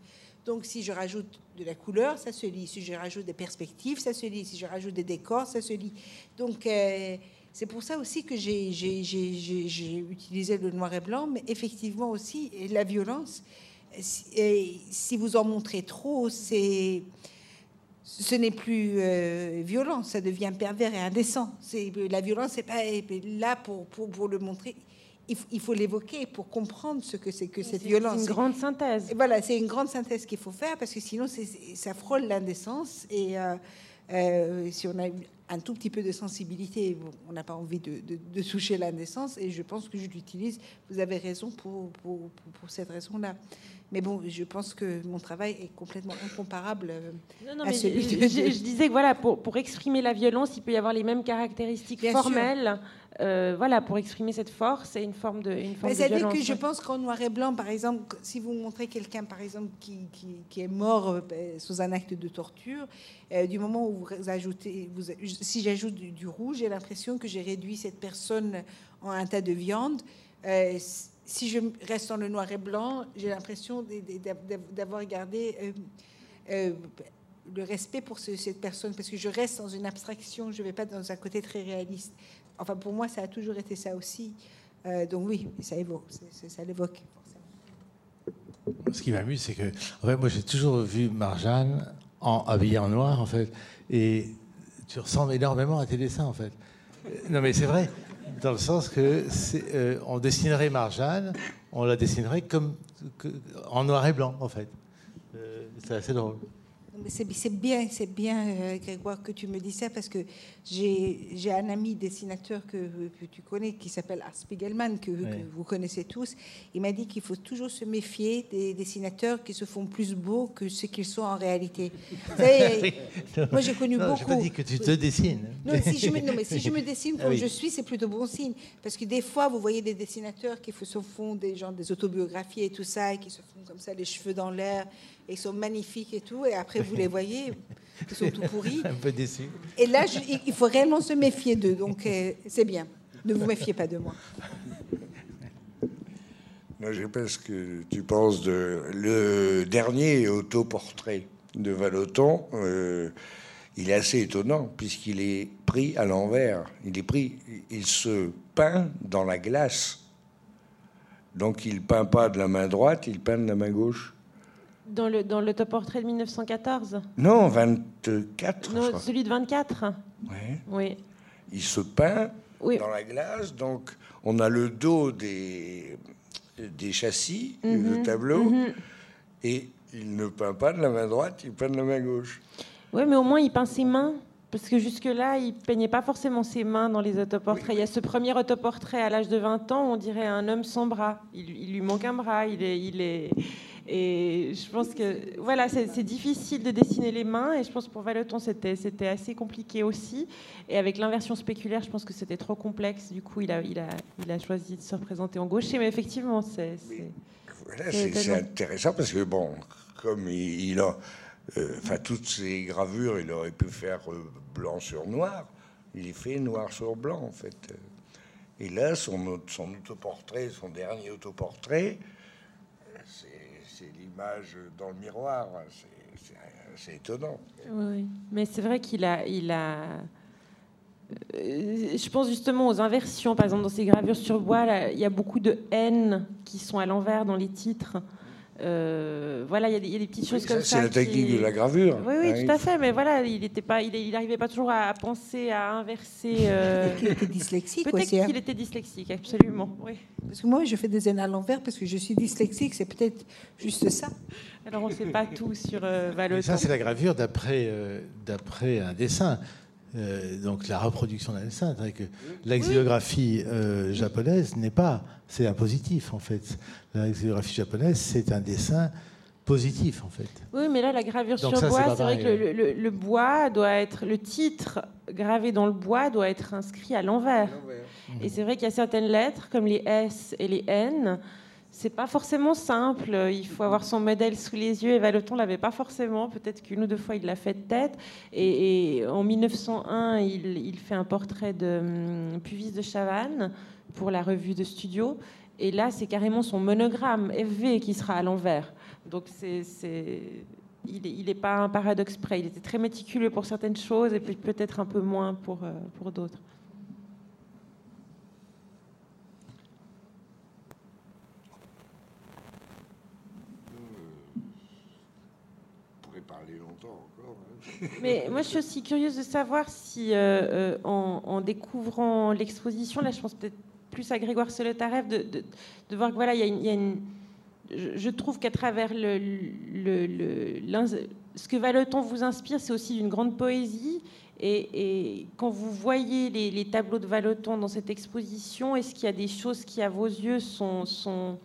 Donc si je rajoute de la couleur, ça se lit. Si je rajoute des perspectives, ça se lit. Si je rajoute des décors, ça se lit. Donc euh, c'est pour ça aussi que j'ai utilisé le noir et blanc, mais effectivement aussi la violence. si vous en montrez trop, c'est ce n'est plus euh, violent, ça devient pervers et indécent. C'est la violence, c'est pas là pour, pour, le montrer. Il, faut l'évoquer pour comprendre ce que c'est que cette violence. C'est une grande synthèse. voilà, c'est une grande synthèse qu'il faut faire parce que sinon, ça frôle l'indécence et euh, euh, si on a un tout petit peu de sensibilité, on n'a pas envie de, de, toucher l'indécence et je pense que je l'utilise. Vous avez raison pour, pour, pour cette raison-là. Mais bon, je pense que mon travail est complètement incomparable euh, à celui je, de... je, disais que voilà, pour, pour, exprimer la violence, il peut y avoir les mêmes caractéristiques formelles. Euh, voilà, pour exprimer cette force et une forme de, une forme de violence. que je pense qu'en noir et blanc, par exemple, si vous montrez quelqu'un, par exemple, qui, qui, est mort euh, ben, sous un acte de torture, du moment où vous ajoutez, vous, si j'ajoute du, rouge, j'ai l'impression que j'ai réduit cette personne en un tas de viande si je reste dans le noir et blanc, j'ai l'impression d'avoir gardé euh, euh, le respect pour cette personne, parce que je reste dans une abstraction, je ne vais pas dans un côté très réaliste. Enfin, pour moi, ça a toujours été ça aussi. Euh, donc oui, ça évoque, ça l'évoque. Ce qui m'amuse, c'est que en fait, moi, j'ai toujours vu Marjane en, habillée en noir, en fait, et tu ressembles énormément à tes dessins, en fait. Non, mais c'est vrai dans le sens que euh, on dessinerait Marjane, on la dessinerait comme en noir et blanc en fait. Euh, c'est assez drôle. C'est bien, c'est bien, euh, Grégoire, que tu me dis ça parce que j'ai un ami dessinateur que, tu connais qui s'appelle Art Spiegelman, que, vous connaissez tous. Il m'a dit qu'il faut toujours se méfier des dessinateurs qui se font plus beaux que ce qu'ils sont en réalité. moi, j'ai connu beaucoup. Je pas dit que tu te dessines. Non, si je me, mais si je me dessine comme ah je suis, c'est plutôt bon signe. Parce que des fois, vous voyez des dessinateurs qui se font des gens des autobiographies et tout ça, et qui se font comme ça les cheveux dans l'air ils sont magnifiques et tout, et après vous les voyez, ils sont tout pourris. Un peu déçus. Et là, il faut réellement se méfier d'eux, donc euh, c'est bien. Ne vous méfiez pas de moi. Non, je sais pas ce que tu penses de le dernier autoportrait de Valoton. euh, il est assez étonnant puisqu'il est pris à l'envers. Il est pris, il se peint dans la glace. Donc il peint pas de la main droite, il peint de la main gauche. Dans le dans l'autoportrait de 1914 Non, 24. je Non, crois. celui de 24 Ouais. Oui. Il se peint Oui. dans la glace, donc on a le dos des, des châssis, le tableau, Mhm. et il ne peint pas de la main droite, il peint de la main gauche. Oui, mais au moins il peint ses mains. Parce que jusque-là, il peignait pas forcément ses mains dans les autoportraits. Il y a ce premier autoportrait à l'âge de 20 ans, on dirait un homme sans bras. Il, il lui manque un bras. Il est, il est... Et je pense que voilà, c'est difficile de dessiner les mains. Et je pense que pour Valeton, c'était c'était assez compliqué aussi. Et avec l'inversion spéculaire, je pense que c'était trop complexe. Du coup, il a, il, a, il a choisi de se représenter en gaucher. Mais effectivement, c'est. c'est- Voilà, intéressant parce que, bon, comme il, il a. euh, Enfin, toutes ces gravures, il aurait pu faire euh, blanc sur noir. Il est fait noir sur blanc, en fait. Et là, son, auto- son autoportrait, son dernier autoportrait, c'est l'image dans le miroir. C'est- étonnant. Oui, mais c'est vrai qu'il a, il a. euh, Je pense justement aux inversions. Par exemple, dans ces gravures sur bois, il y a beaucoup de N qui sont à l'envers dans les titres. Euh, voilà, il y, a des- il y a des petites choses Oui, comme ça. C'est la technique qui- de la gravure. Oui, oui, hein, tout à fait. Mais voilà, il n'était pas, il il n'arrivait pas toujours à, à penser à inverser. euh, Il était dyslexique Peut-être aussi. hein. qu'il était dyslexique, absolument. Oui. Parce que moi, je fais des N à l'envers parce que je suis dyslexique. C'est peut-être juste ça. Alors on ne sait pas tout sur euh, Valoton. ça, c'est la gravure d'après euh, d'après un dessin. Euh, donc la reproduction d'un dessin. C'est vrai que la xylographie euh, japonaise n'est pas, c'est un positif en fait. La xylographie japonaise, c'est un dessin positif en fait. Oui, mais là, la gravure Donc sur ça, bois, c'est vrai que pareil, le, le- le bois doit être, le titre gravé dans le bois doit être inscrit à l'envers. Et c'est vrai qu'il y a certaines lettres, comme les S et les N, c'est pas forcément simple. Il faut avoir son modèle sous les yeux. Et Valeton l'avait pas forcément. Peut-être qu'une ou deux fois, il l'a fait de tête. Et, en 1901, il, fait un portrait de hum, Puvis de Chavannes pour la revue de studio. Et là, c'est carrément son monogramme FV qui sera à l'envers. Donc, c'est, il n'est pas un paradoxe près. Il était très méticuleux pour certaines choses et peut-être un peu moins pour, euh, pour d'autres. On pourrait parler longtemps encore. hein. Mais moi, je suis aussi curieuse de savoir si, euh, euh, en, découvrant l'exposition, là, je pense peut-être plus à Grégoire Solotarev, de, de, voir que voilà, il y a une. je, trouve qu'à travers le, le- le- ce que Valeton vous inspire, c'est aussi d'une grande poésie. Et, quand vous voyez les, les tableaux de Valeton dans cette exposition, est-ce qu'il y a des choses qui, à vos yeux, sont, sont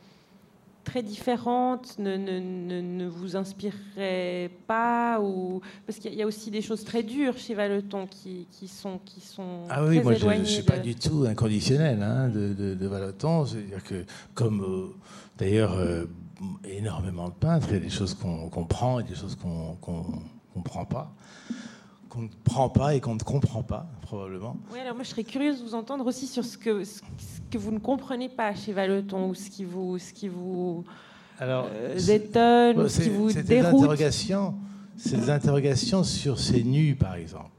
très différentes, ne, ne, ne, ne vous inspireraient pas ou... Parce qu'il y a- aussi des choses très dures chez Valeton qui, qui sont, qui sont Ah oui, très moi je ne suis de- pas du tout inconditionnel hein, de, de, de. C'est-à-dire que, comme euh, d'ailleurs euh, énormément de peintres, il y a des choses qu'on comprend et des choses qu'on ne comprend pas. Qu'on ne prend pas et qu'on ne comprend pas, probablement. Oui, alors moi je serais curieuse de vous entendre aussi sur ce que, ce que vous ne comprenez pas chez Valeton ou ce qui vous, ce qui vous Alors, euh, étonne bon, ou ce qui vous des déroute. interrogations, c'est des interrogations sur ces nus, par exemple.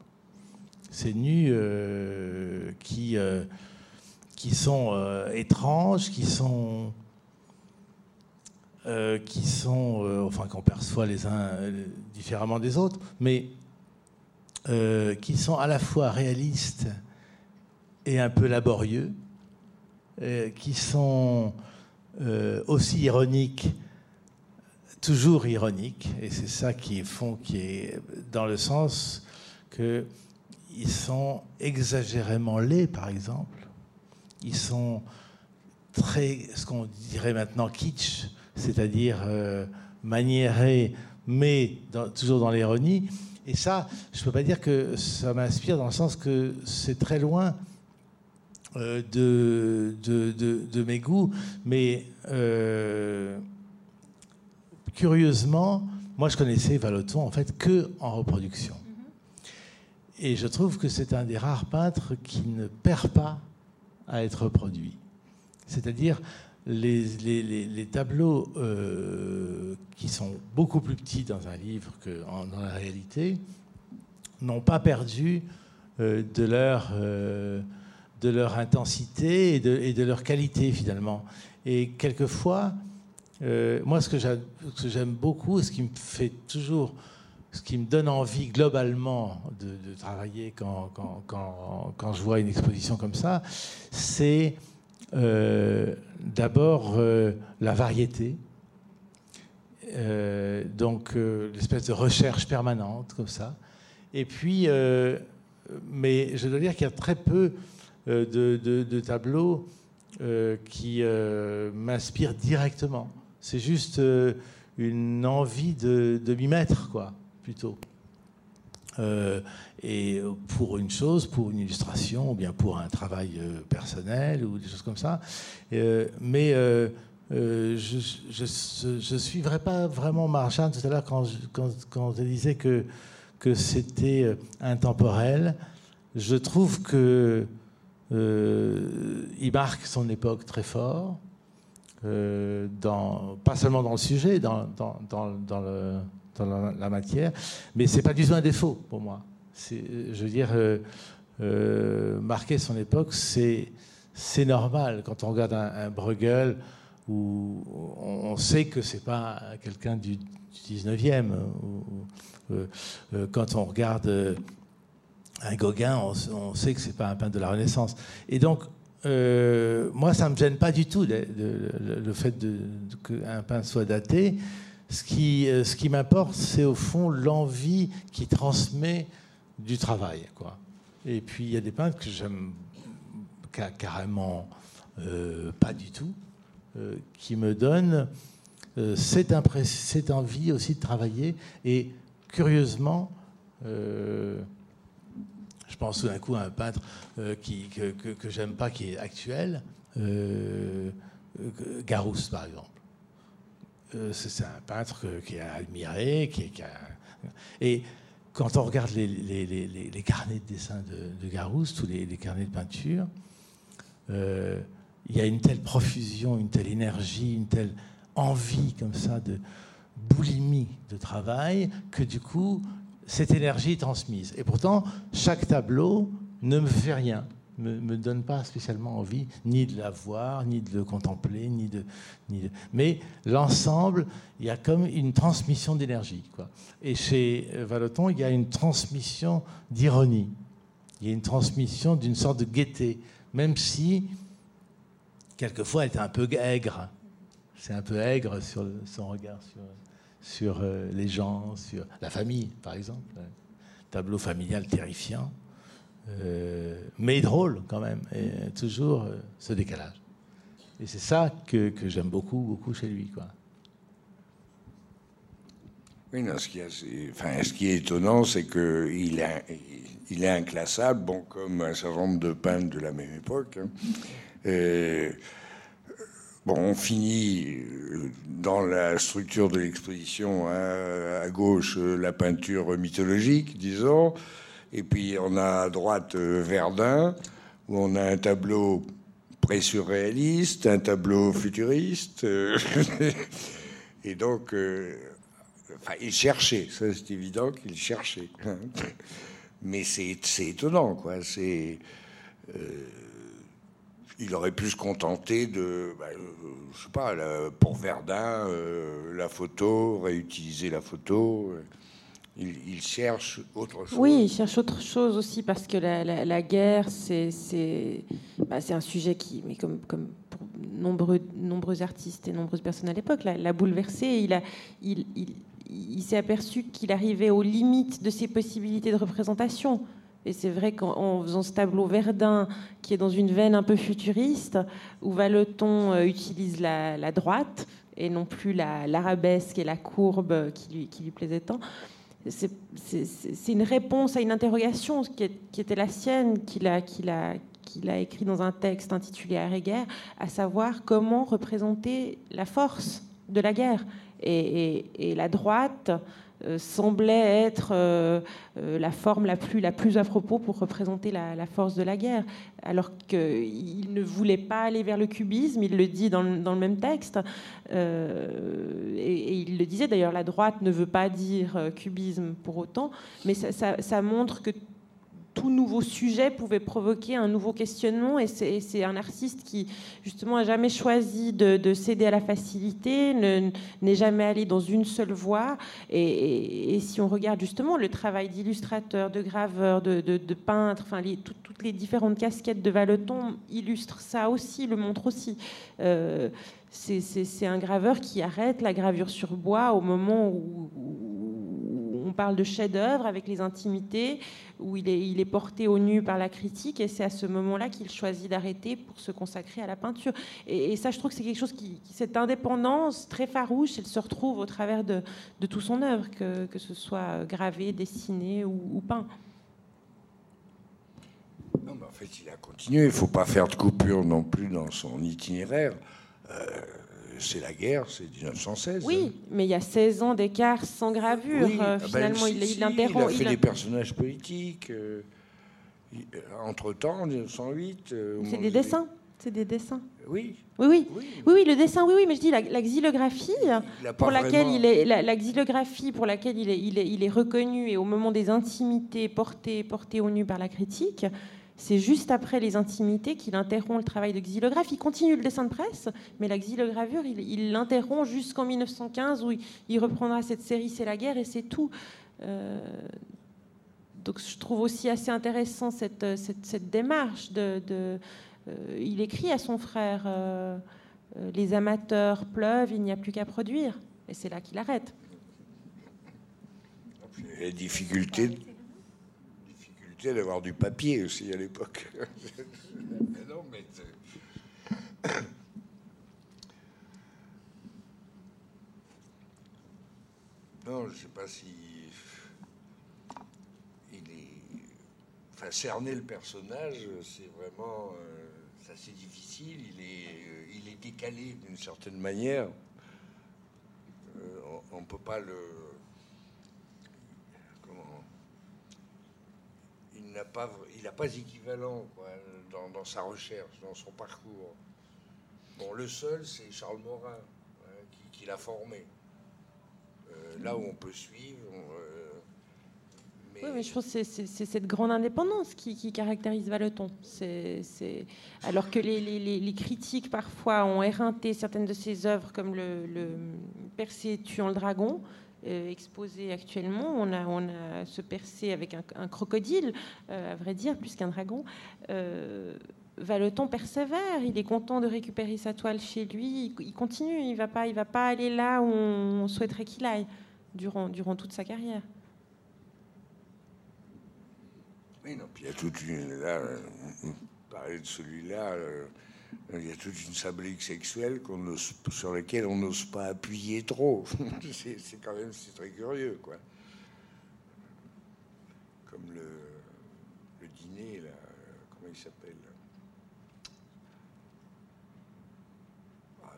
Ces nus euh, qui, euh, qui sont étranges, qui sont euh, qui sont, euh, enfin, qu'on perçoit les uns euh, différemment des autres, mais euh, qui sont à la fois réalistes et un peu laborieux, euh, qui sont euh, aussi ironiques, toujours ironiques, et c'est ça qui font, qui est dans le sens que ils sont exagérément laids, par exemple. Ils sont très, ce qu'on dirait maintenant kitsch, c'est-à-dire maniérés, mais toujours dans l'ironie. Et ça, je ne peux pas dire que ça m'inspire dans le sens que c'est très loin euh, de, de, de- de mes goûts, mais euh, curieusement, moi je connaissais Vallotton en fait que en reproduction. Et je trouve que c'est un des rares peintres qui ne perd pas à être reproduits. C'est-à-dire les, tableaux euh, qui sont beaucoup plus petits dans un livre que dans la réalité n'ont pas perdu euh, de, leur, euh, de leur intensité et de, leur qualité finalement. Et quelquefois, moi ce que j'aime beaucoup, ce qui me fait toujours, ce qui me donne envie globalement de, travailler quand, quand, quand, je vois une exposition comme ça, c'est euh, d'abord euh, la variété, euh, donc l'espèce de recherche permanente comme ça. Et puis, mais je dois dire qu'il y a très peu de, tableaux qui m'inspirent directement. C'est juste une envie de, de m'y mettre, quoi, plutôt. Euh, et pour une chose, pour une illustration, ou bien pour un travail euh, personnel, ou des choses comme ça. Euh, mais je ne suivrai pas vraiment Marchand tout à l'heure quand, quand, quand je disais que, c'était intemporel. Je trouve que il marque son époque très fort, pas seulement dans le sujet, dans le dans la, matière. Mais c'est pas du tout un défaut pour moi. Je veux dire, euh, euh, marquer son époque, c'est normal quand on regarde un, Bruegel où on, sait que c'est pas quelqu'un du, 19e. Euh, quand on regarde un Gauguin, on, sait que c'est pas un peintre de la Renaissance. Et donc, moi, ça me gêne pas du tout le fait qu'un peintre soit daté. Ce qui, euh, ce qui m'importe, c'est au fond l'envie qui transmet du travail. Quoi. Et puis il y a des peintres que j'aime carrément euh, pas du tout, euh, qui me donnent cette, envie aussi de travailler. Et curieusement, je pense tout d'un coup à un peintre que j'aime pas, qui est actuel, Garousse par exemple. Euh, c'est un peintre qui a admiré, qui, et quand on regarde les, carnets de dessin de, Garouste, tous les, carnets de peinture, euh, il y a une telle profusion, une telle énergie, une telle envie comme ça de boulimie de travail que du coup, cette énergie est transmise. Et pourtant, chaque tableau ne me fait rien me, me donne pas spécialement envie ni de la voir, ni de le contempler, ni de, ni mais l'ensemble, il y a comme une transmission d'énergie. Quoi. Et chez Valoton, il y a une transmission d'ironie, il y a une transmission d'une sorte de gaieté, même si quelquefois elle est un peu aigre. C'est un peu aigre sur son regard sur, sur euh, les gens, sur la famille, par exemple. Tableau familial terrifiant. Euh, mais drôle quand même, et toujours euh, ce décalage. Et c'est ça que, j'aime beaucoup, beaucoup chez lui. Quoi. Oui, non, ce, qui est, étonnant, c'est qu'il est, il est inclassable, bon, comme un certain nombre de peintres de la même époque. Hein. bon, on finit dans la structure de l'exposition hein, à gauche la peinture mythologique, disons. Et puis on a à droite euh, Verdun, où on a un tableau pré-surréaliste, un tableau futuriste. Euh, et donc, euh, enfin, il cherchait, ça c'est évident qu'il cherchait. Mais c'est étonnant, quoi. C'est. il aurait pu se contenter de, bah, je sais pas, pour Verdun, la photo, réutiliser la photo il, cherche autre chose. Oui, il cherche autre chose aussi parce que la, guerre, c'est bah, un sujet qui, comme, pour nombreux, nombreux artistes et nombreuses personnes à l'époque, l'a bouleversé. Il, s'est aperçu qu'il arrivait aux limites de ses possibilités de représentation. Et c'est vrai qu'en faisant ce tableau Verdun, qui est dans une veine un peu futuriste, où Valeton euh, utilise la, droite et non plus l'arabesque et la courbe qui lui, qui lui plaisait tant, c'est une réponse à une interrogation qui, était la sienne, qu'il a, a écrit dans un texte intitulé Arrêt-guerre, à savoir comment représenter la force de la guerre. Et, la droite semblait être la forme la plus, la plus à propos pour représenter la, force de la guerre. Alors qu'il ne voulait pas aller vers le cubisme, il le dit dans, le même texte. Et, il le disait d'ailleurs, la droite ne veut pas dire cubisme pour autant, mais ça, ça montre que tout nouveau sujet pouvait provoquer un nouveau questionnement. Et c'est un artiste qui, justement, a jamais choisi de, céder à la facilité, n'est jamais allé dans une seule voie. Et, si on regarde justement le travail d'illustrateur, de graveur, de, peintre, enfin, toutes les différentes casquettes de Valeton illustrent ça aussi, le montrent aussi. Euh, c'est un graveur qui arrête la gravure sur bois au moment où, on parle de chef-d'œuvre avec les intimités, où il est, porté au nu par la critique, et c'est à ce moment-là qu'il choisit d'arrêter pour se consacrer à la peinture. Et, ça, je trouve que c'est quelque chose qui, cette indépendance très farouche, elle se retrouve au travers de, tout son œuvre, que, ce soit gravé, dessiné ou, peint. Non, en fait, il a continué. Il ne faut pas faire de coupure non plus dans son itinéraire. Euh, c'est la guerre, c'est 1916. Oui, mais il y a 16 ans d'écart sans gravure. Euh, ah ben, finalement, il, il, interrompt. Il a fait des personnages politiques. Euh, entre-temps, en 1908. c'est des dessins. C'est des dessins. Oui. Oui, oui. Oui, oui, le dessin, oui, oui, mais je dis la, xylographie, pour laquelle il est, la, xylographie pour laquelle il est, il, est, il est reconnu et au moment des intimités portées, portées au nu par la critique, c'est juste après les intimités qu'il interrompt le travail de xylographe. Il continue le dessin de presse, mais la xylogravure, il l'interrompt jusqu'en 1915 où il, reprendra cette série C'est la guerre et c'est tout. Euh, donc je trouve aussi assez intéressant cette, démarche. De, euh, il écrit à son frère euh, Les amateurs pleuvent, il n'y a plus qu'à produire. Et c'est là qu'il arrête. Les difficultés d'avoir du papier aussi à l'époque. non, je ne sais pas si il est. Enfin, cerner le personnage, c'est vraiment euh, assez difficile. Il est, euh, il est décalé d'une certaine manière. Euh, on ne peut pas le n'a pas, il n'a pas équivalent dans, sa recherche, dans son parcours. Bon, le seul, c'est Charles Morin hein, qui, l'a formé. Euh, là où on peut suivre. Euh, oui, mais je pense que c'est cette grande indépendance qui, caractérise Valeton. C'est alors que les, critiques parfois ont éreinté certaines de ses œuvres, comme le, le tuant le dragon. Euh, exposé actuellement. On a, on a ce percé avec un, crocodile, euh, à vrai dire, plus qu'un dragon. Euh, Valeton persévère, il est content de récupérer sa toile chez lui, il, continue, il va, pas, il va pas aller là où on souhaiterait qu'il aille durant, durant toute sa carrière. Oui, non, puis il y a toute une. Là, parler de celui-là, il y a toute une symbolique sexuelle sur laquelle on n'ose pas appuyer trop. c'est quand même très curieux, quoi. Comme le, dîner, là, comment il s'appelle? Ah,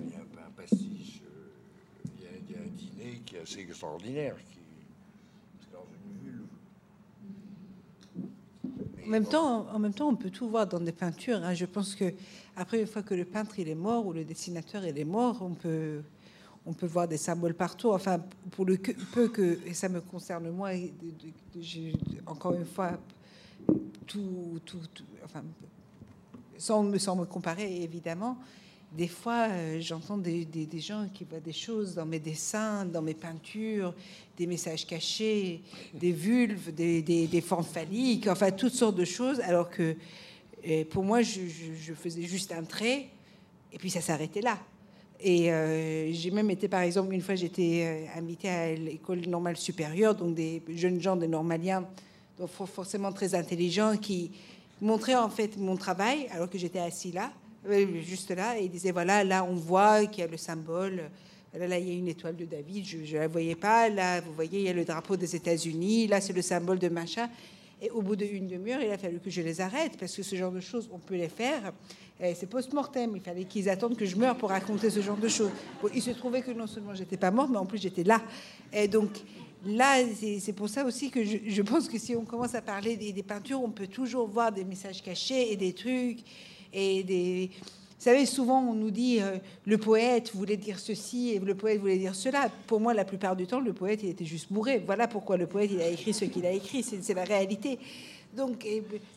Il y a un, pastiche, euh, il y, a, un dîner qui est assez extraordinaire, qui, En même, temps, en même temps, on peut tout voir dans des peintures. Hein. Je pense que après, une fois que le peintre il est mort ou le dessinateur il est mort, on peut, on peut voir des symboles partout. Enfin, pour le peu que, et ça me concerne moi, encore une fois, tout, tout, enfin, sans, sans me comparer évidemment, des fois, euh, j'entends des, gens qui voient des choses dans mes dessins, dans mes peintures, des messages cachés, des vulves, des, formes phalliques, enfin toutes sortes de choses, alors que pour moi, je, faisais juste un trait et puis ça s'arrêtait là. Et euh, j'ai même été, par exemple, une fois, j'étais euh, invitée à l'école normale supérieure, donc des jeunes gens, des normaliens, donc forcément très intelligents, qui montraient en fait mon travail alors que j'étais assis là juste là, et il disait voilà, là on voit qu'il y a le symbole. Là, là, il y a une étoile de David, je ne la voyais pas. Là, vous voyez, il y a le drapeau des États-Unis. Là, c'est le symbole de machin. Et au bout d'une demi-heure, il a fallu que je les arrête parce que ce genre de choses, on peut les faire. C'est post-mortem. Il fallait qu'ils attendent que je meure pour raconter ce genre de choses. il se trouvait que non seulement j'étais pas morte, mais en plus j'étais là. Et donc là, c'est pour ça aussi que je, pense que si on commence à parler des, peintures, on peut toujours voir des messages cachés et des trucs et des vous savez, souvent on nous dit euh, le poète voulait dire ceci et le poète voulait dire cela. Pour moi, la plupart du temps, le poète il était juste bourré. Voilà pourquoi le poète il a écrit ce qu'il a écrit. C'est la réalité. Donc,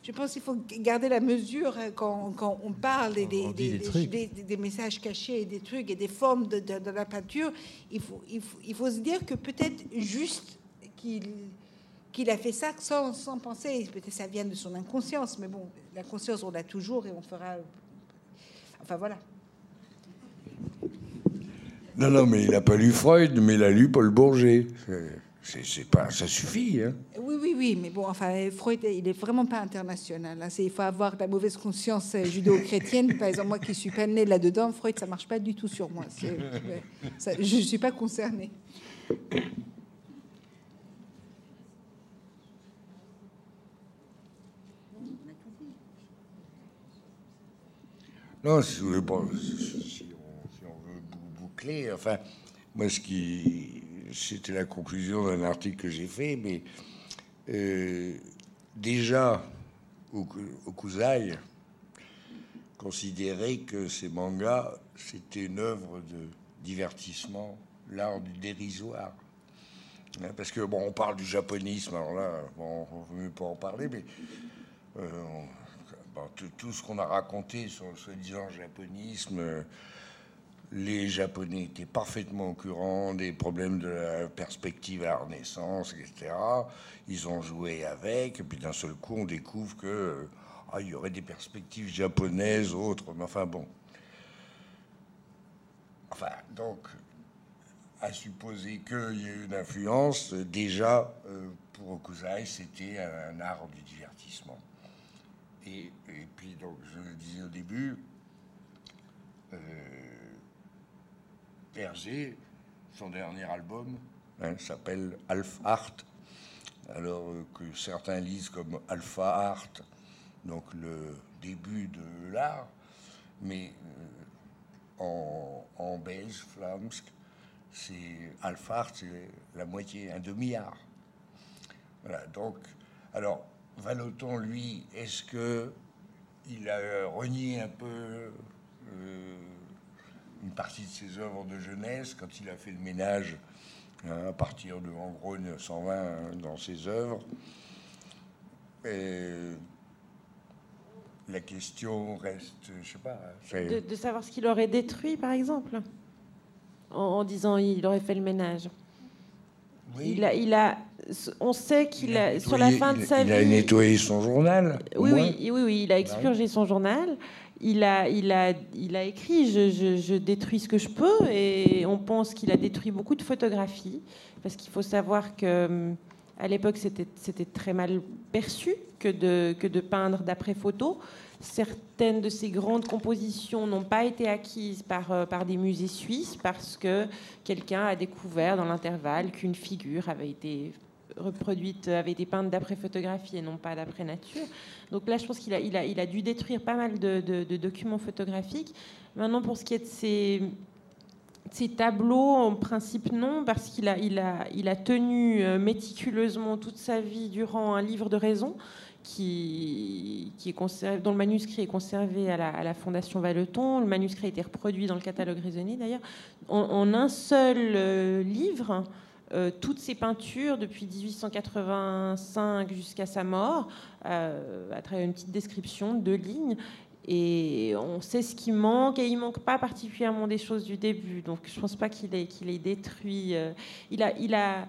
je pense qu'il faut garder la mesure quand, quand on parle des, des, des, des, messages cachés, des trucs et des formes de, de, la peinture. Il faut, il faut, il faut se dire que peut-être juste qu'il qu'il a fait ça sans, sans penser. Peut-être ça vient de son inconscience, mais bon, la conscience, on l'a toujours et on fera Enfin voilà. Non, non, mais il n'a pas lu Freud, mais il a lu Paul Bourget. C'est pas, ça suffit. Hein. Oui, oui, oui, mais bon, enfin, Freud, il est vraiment pas international. Hein. Il faut avoir la mauvaise conscience judéo-chrétienne. Par exemple, moi qui suis pas née là-dedans, Freud, ça marche pas du tout sur moi. je ne suis pas concernée. Non, si, on, veut boucler, enfin, moi, ce qui. C'était la conclusion d'un article que j'ai fait, mais euh, déjà, au, au Kusai, considérer que ces mangas, c'était une œuvre de divertissement, l'art du dérisoire. Hein, parce que, bon, on parle du japonisme, alors là, bon, on ne veut pas en parler, mais euh, tout, ce qu'on a raconté sur le soi-disant japonisme, les Japonais étaient parfaitement au courant des problèmes de la perspective à la Renaissance, etc. Ils ont joué avec, et puis d'un seul coup, on découvre que ah, il y aurait des perspectives japonaises, autres, mais enfin bon. Enfin, donc, à supposer qu'il y ait une influence, déjà, euh, pour Okuzai, c'était un art du divertissement. Et, puis, donc, je le disais au début, euh, son dernier album, hein, s'appelle Alpha Art, alors que certains lisent comme Alpha Art, donc le début de l'art, mais euh, en, en, belge, flamsk, c'est Alpha Art, c'est la moitié, un demi-art. Voilà, donc, alors, Valoton, lui, est-ce que il a renié un peu euh, une partie de ses œuvres de jeunesse quand il a fait le ménage hein, à partir de en gros 120 hein, dans ses œuvres? Et la question reste, je sais pas. De, savoir ce qu'il aurait détruit, par exemple, en, en disant il aurait fait le ménage. Il, a, il a, on sait qu'il a, sur la fin de sa vie. Il a nettoyé son journal. Oui, oui, oui, oui, il a expurgé son journal. Il a, il a, il a écrit je, je, je détruis ce que je peux, et on pense qu'il a détruit beaucoup de photographies, parce qu'il faut savoir que à l'époque c'était très mal perçu que de, que de peindre d'après photo. Certaines de ces grandes compositions n'ont pas été acquises par, euh, par des musées suisses parce que quelqu'un a découvert dans l'intervalle qu'une figure avait été reproduite, avait été peinte d'après photographie et non pas d'après nature. Donc là, je pense qu'il a, dû détruire pas mal de, documents photographiques. Maintenant, pour ce qui est de ces, tableaux, en principe non, parce qu'il a, tenu euh, méticuleusement toute sa vie durant un livre de raison qui, est conservé, dont le manuscrit est conservé à la, à la, Fondation Valeton. Le manuscrit a été reproduit dans le catalogue raisonné d'ailleurs. En, un seul euh, livre, euh, toutes ces peintures depuis 1885 jusqu'à sa mort, euh, à travers une petite description, deux lignes. Et on sait ce qui manque, et il manque pas particulièrement des choses du début. Donc je pense pas qu'il ait, détruit. a, il, a,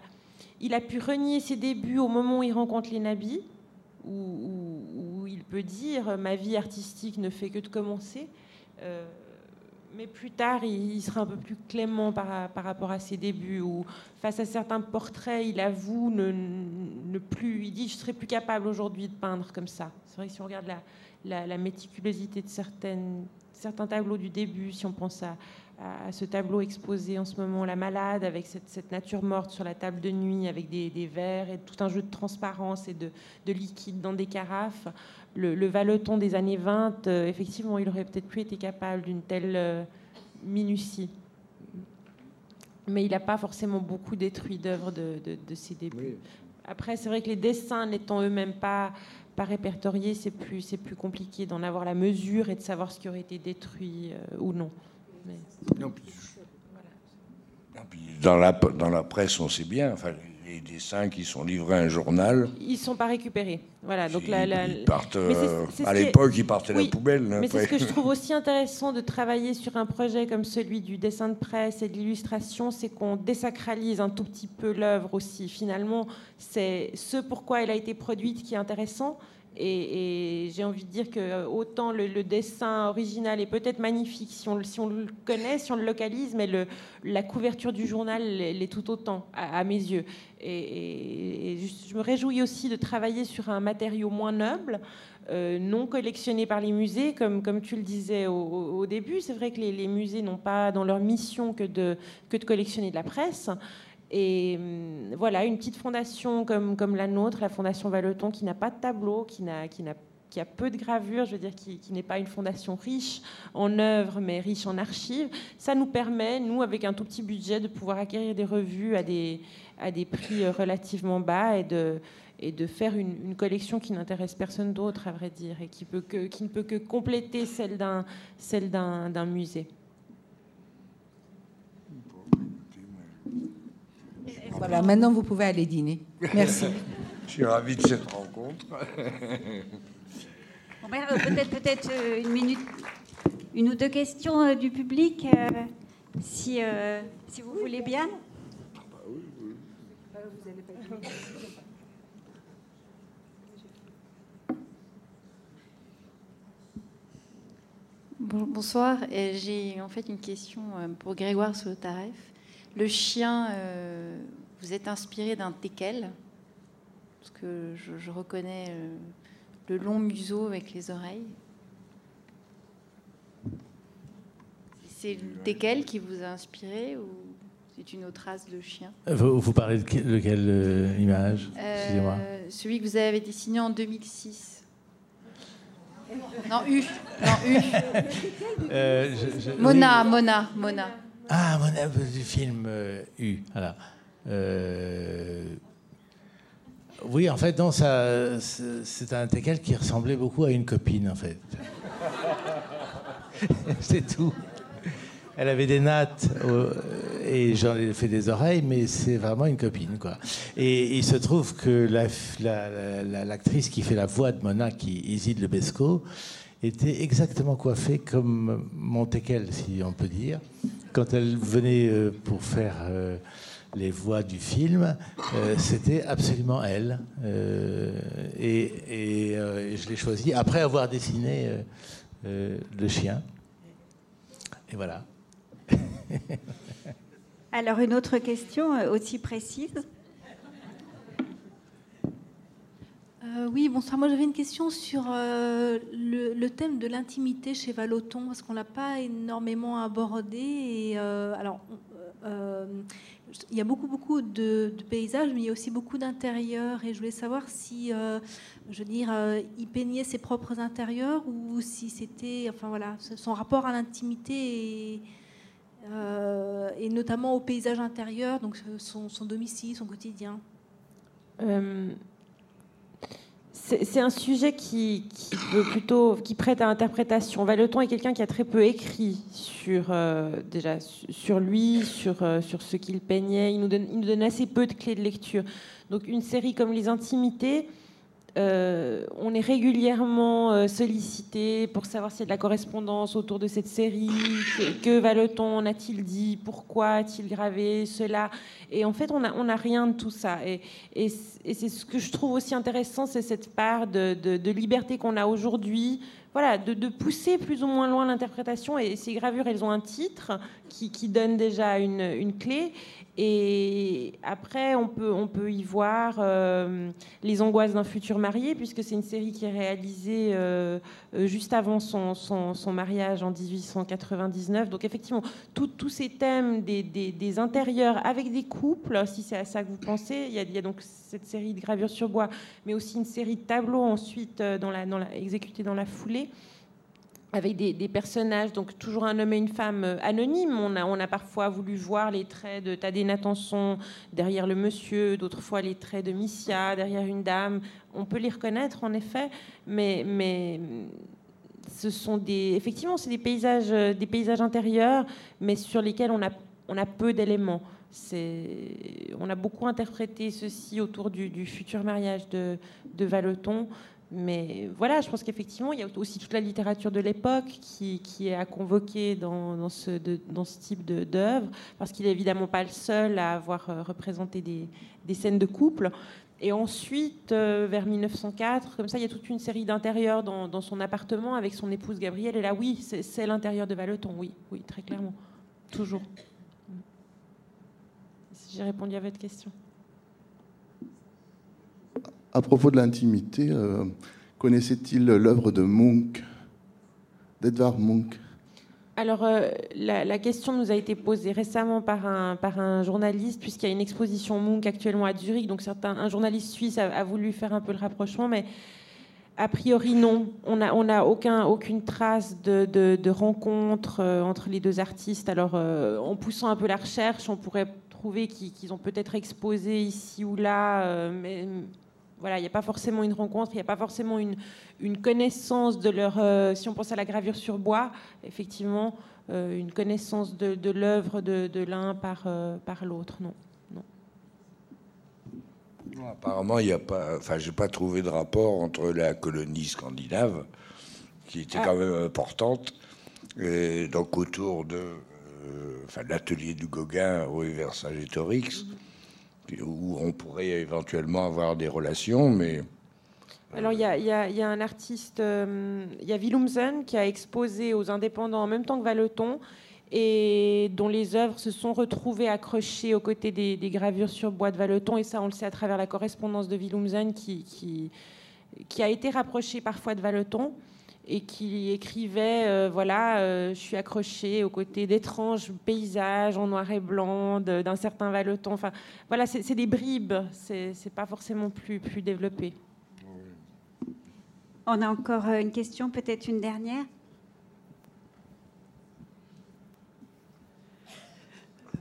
il a pu renier ses débuts au moment où il rencontre les nabis où, il peut dire ma vie artistique ne fait que de commencer. Mais plus tard, il, sera un peu plus clément par, rapport à ses débuts, où face à certains portraits, il avoue ne, ne plus. Il dit Je serais plus capable aujourd'hui de peindre comme ça. C'est vrai que si on regarde la, méticulosité de certains tableaux du début, si on pense à, à, ce tableau exposé en ce moment, La Malade, avec cette, nature morte sur la table de nuit, avec des, verres et tout un jeu de transparence et de, liquide dans des carafes. Le, le Valeton des années 20, euh, effectivement, il aurait peut-être plus été capable d'une telle euh, minutie. Mais il n'a pas forcément beaucoup détruit d'œuvres de, ses débuts. Après, c'est vrai que les dessins n'étant eux-mêmes pas, pas répertoriés, c'est plus, plus compliqué d'en avoir la mesure et de savoir ce qui aurait été détruit euh, ou non dans, la, dans la presse, on sait bien, enfin, les dessins qui sont livrés à un journal. Ils ne sont pas récupérés. Voilà, donc ils partent, euh, à l'époque, ils partaient à la poubelle. Mais c'est ce que je trouve aussi intéressant de travailler sur un projet comme celui du dessin de presse et de l'illustration, c'est qu'on désacralise un tout petit peu l'œuvre aussi. Finalement, c'est ce pourquoi elle a été produite qui est intéressant. Et, j'ai envie de dire que autant le, dessin original est peut-être magnifique si on, si on, le connaît, si on le localise, mais la couverture du journal l'est tout autant à, mes yeux. Et, je me réjouis aussi de travailler sur un matériau moins noble, euh, non collectionné par les musées, comme, comme tu le disais au, début. C'est vrai que les, les musées n'ont pas dans leur mission que de, que de collectionner de la presse. Et hum, voilà, une petite fondation comme, comme la nôtre, la Fondation Valeton, qui n'a pas de tableau, qui, n'a, qui, n'a, qui a peu de gravures, je veux dire, qui, qui, n'est pas une fondation riche en œuvres, mais riche en archives, ça nous permet, nous, avec un tout petit budget, de pouvoir acquérir des revues à des, à des prix euh, relativement bas et de, et de faire une, une collection qui n'intéresse personne d'autre, à vrai dire, et qui, peut que, qui ne peut que compléter celle d'un, celle d'un, d'un musée. Voilà, maintenant vous pouvez aller dîner. Merci. Je suis ravi de cette rencontre. Ben, euh, peut-être peut-être euh, une minute, une ou deux questions euh, du public, si, si vous voulez bien. Bonsoir, j'ai en fait une question pour Grégoire Solotareff. Le chien, vous êtes inspiré d'un teckel, parce que je, reconnais euh, le long museau avec les oreilles. C'est le teckel qui vous a inspiré ou c'est une autre race de chien? Vous, parlez de, quelle euh, image? Euh, Celui que vous avez dessiné en 2006. Non, U. Non, U. Mona, Mona, Mona. Ah, Mona, du film U. Voilà. Euh, oui, en fait, non, c'est un teckel qui ressemblait beaucoup à une copine, en fait. c'est tout. Elle avait des nattes et j'en ai fait des oreilles, mais c'est vraiment une copine, quoi. Et il se trouve que l'actrice qui fait la voix de Mona, qui Isid Lebesco, était exactement coiffée comme mon teckel, si on peut dire, quand elle venait euh, pour faire euh, les voix du film, euh, c'était absolument elle. Euh, et, euh, je l'ai choisi après avoir dessiné le chien. Et voilà. Alors une autre question aussi précise. oui, bonsoir. Moi, j'avais une question sur le, thème de l'intimité chez Valoton, parce qu'on l'a pas énormément abordé. Et alors, il y a beaucoup, beaucoup de, paysages, mais il y a aussi beaucoup d'intérieurs. Et je voulais savoir si, euh, je veux dire, euh, il peignait ses propres intérieurs ou si c'était, enfin voilà, son rapport à l'intimité et, euh, notamment au paysage intérieur, donc son domicile, son quotidien. C'est un sujet qui, plutôt, qui prête à interprétation. Valeton est quelqu'un qui a très peu écrit sur, euh, déjà, sur lui, sur, euh, sur ce qu'il peignait. Il nous, donne, il nous donne assez peu de clés de lecture. Donc une série comme Les Intimités, euh, on est régulièrement euh, sollicité pour savoir s'il y a de la correspondance autour de cette série. Que, Valeton a-t-il dit Pourquoi a-t-il gravé cela Et en fait, on n'a rien de tout ça. Et, c'est ce que je trouve aussi intéressant, c'est cette part de, liberté qu'on a aujourd'hui voilà, de, pousser plus ou moins loin l'interprétation. Et ces gravures, elles ont un titre qui, donne déjà une, clé. Et après, on peut, on peut y voir euh, Les angoisses d'un futur marié, puisque c'est une série qui est réalisée euh, euh, juste avant son, son, mariage en 1899. Donc effectivement, tous ces thèmes des, des, intérieurs avec des couples, si c'est à ça que vous pensez, il y, a, il y, a, donc cette série de gravures sur bois, mais aussi une série de tableaux ensuite dans la, dans la, exécutés dans la foulée avec des, personnages, donc toujours un homme et une femme euh, anonymes. On a, parfois voulu voir les traits de Tadé Natanson derrière le monsieur, d'autres fois les traits de Missia derrière une dame. On peut les reconnaître en effet, mais, mais ce sont des, effectivement, c'est des paysages, euh, des paysages intérieurs, mais sur lesquels on a, on a peu d'éléments. On a beaucoup interprété ceci autour du, futur mariage de, de Valeton. Mais voilà, je pense qu'effectivement, il y a aussi toute la littérature de l'époque qui, est à convoquer dans, ce, type d'œuvre, parce qu'il n'est évidemment pas le seul à avoir euh, représenté des, des scènes de couple. Et ensuite, euh, vers 1904, comme ça, il y a toute une série d'intérieurs dans, dans, son appartement avec son épouse Gabrielle. Et là, oui, c'est l'intérieur de Valeton, oui, oui, très clairement. Toujours. J'ai répondu à votre question à propos de l'intimité, euh, connaissait-il l'œuvre de Munch, d'Edvard Munch? Alors, euh, la, question nous a été posée récemment par un, par journaliste, puisqu'il y a une exposition Munch actuellement à Zurich. Donc, certains, un journaliste suisse a, voulu faire un peu le rapprochement, mais a priori, non. On n'a a aucun, aucune trace de, de, rencontre euh, entre les deux artistes. Alors, en poussant un peu la recherche, on pourrait trouver qu'ils ont peut-être exposé ici ou là, mais voilà, il n'y a pas forcément une rencontre, il n'y a pas forcément une, une connaissance de leur. Euh, si on pense à la gravure sur bois, effectivement, euh, une connaissance de, de l'œuvre de, de l'un par, euh, par l'autre, non. non. Apparemment, il n'y a pas. Enfin, j'ai pas trouvé de rapport entre la colonie scandinave, qui était quand ah. même importante, et donc autour de. enfin, l'atelier du Gauguin au Vercingétorix. Où on pourrait éventuellement avoir des relations, mais... Euh, Alors, il y, a un artiste, euh, il y a Willumsen, qui a exposé aux indépendants en même temps que Valeton, et dont les œuvres se sont retrouvées accrochées aux côtés des, gravures sur bois de Valeton, et ça, on le sait à travers la correspondance de Willumsen, qui, qui a été rapprochée parfois de Valeton et qui écrivait euh, voilà, euh, je suis accroché aux côtés d'étranges paysages en noir et blanc d'un certain Valeton. Enfin, voilà, c'est des bribes, c'est pas forcément plus, plus développé. On a encore euh, une question, peut-être une dernière?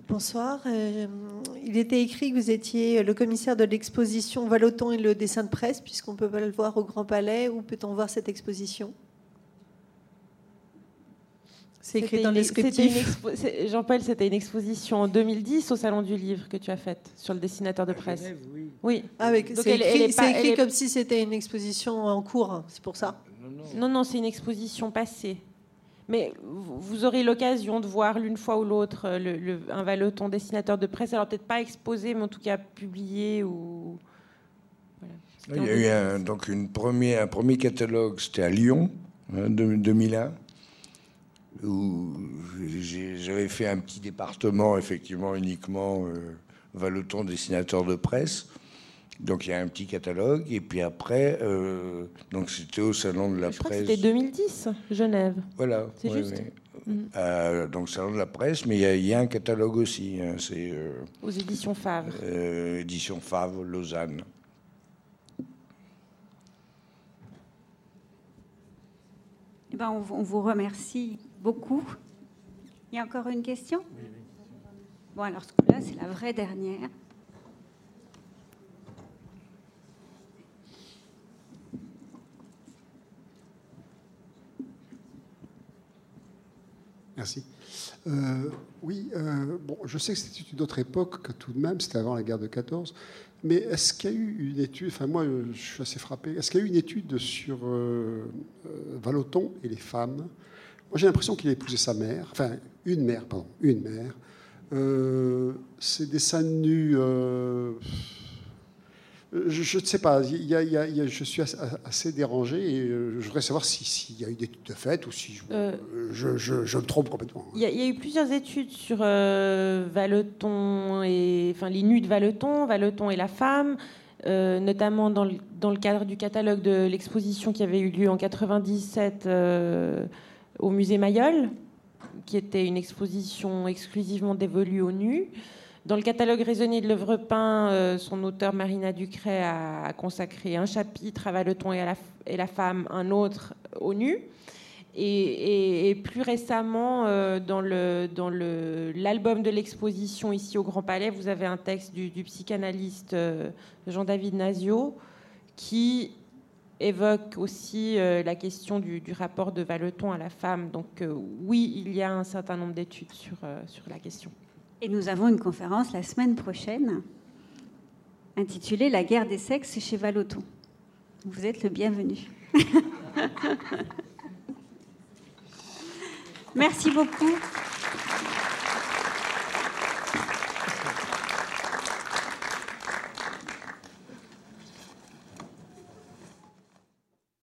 Bonsoir. il était écrit que vous étiez le commissaire de l'exposition Valoton et le dessin de presse, puisqu'on peut pas le voir au Grand Palais. Où peut-on voir cette exposition? C'est écrit dans les Jean-Paul, c'était une exposition en 2010 au Salon du Livre que tu as faite sur le dessinateur de presse. oui. oui. Ah, c'est écrit, comme si c'était une exposition en cours, hein, c'est pour ça Non, non, c'est une exposition passée. Mais vous aurez l'occasion de voir l'une fois ou l'autre le, un Valeton dessinateur de presse. Alors peut-être pas exposé, mais en tout cas publié ou. Il y a eu un, donc une premier, un premier catalogue, c'était à Lyon, hein, 2001 où j'avais fait un petit département, effectivement, uniquement euh, Valeton, dessinateur de presse. Donc il y a un petit catalogue. Et puis après, euh, donc c'était au Salon de la Je Presse. C'était 2010, Genève. Voilà. C'est juste. Euh, donc Salon de la Presse, mais il y, a un catalogue aussi. Hein, c'est, Aux éditions Favre. édition Favre, Lausanne. Eh ben, on, vous remercie beaucoup. Il y a encore une question? Bon, alors ce coup-là, c'est la vraie dernière. Merci. Euh, oui, euh, bon, je sais que c'était une autre époque que tout de même, c'était avant la guerre de 14. Mais est-ce qu'il y a eu une étude, enfin moi je suis assez frappé, est-ce qu'il y a eu une étude sur euh, euh Valoton et les femmes? Moi j'ai l'impression qu'il a épousé sa mère, enfin une mère, pardon, une mère. Euh, c'est des scènes nues. Euh, je, ne sais pas. Il y a, il y a, je suis assez dérangé et euh, je voudrais savoir s'il y a eu des études de fait ou si je, euh, je, je, me trompe complètement. Il y, a, eu plusieurs études sur euh, Valeton et enfin les nus de Valeton, Valeton et la femme. notamment dans le, dans le, cadre du catalogue de l'exposition qui avait eu lieu en 97 au musée Mayol, qui était une exposition exclusivement dévolue aux nus. Dans le catalogue raisonné de l'œuvre peint, euh, son auteur Marina Ducret a, consacré un chapitre à Valeton et à la, femme, un autre au nu. Et, plus récemment, euh, dans l'album de l'exposition ici au Grand Palais, vous avez un texte du, psychanalyste euh, Jean-David Nazio qui évoque aussi la question du, rapport de Valeton à la femme. Donc oui, il y a un certain nombre d'études sur, sur la question. Et nous avons une conférence la semaine prochaine intitulée La guerre des sexes chez Valoton. Vous êtes le bienvenu. Merci beaucoup.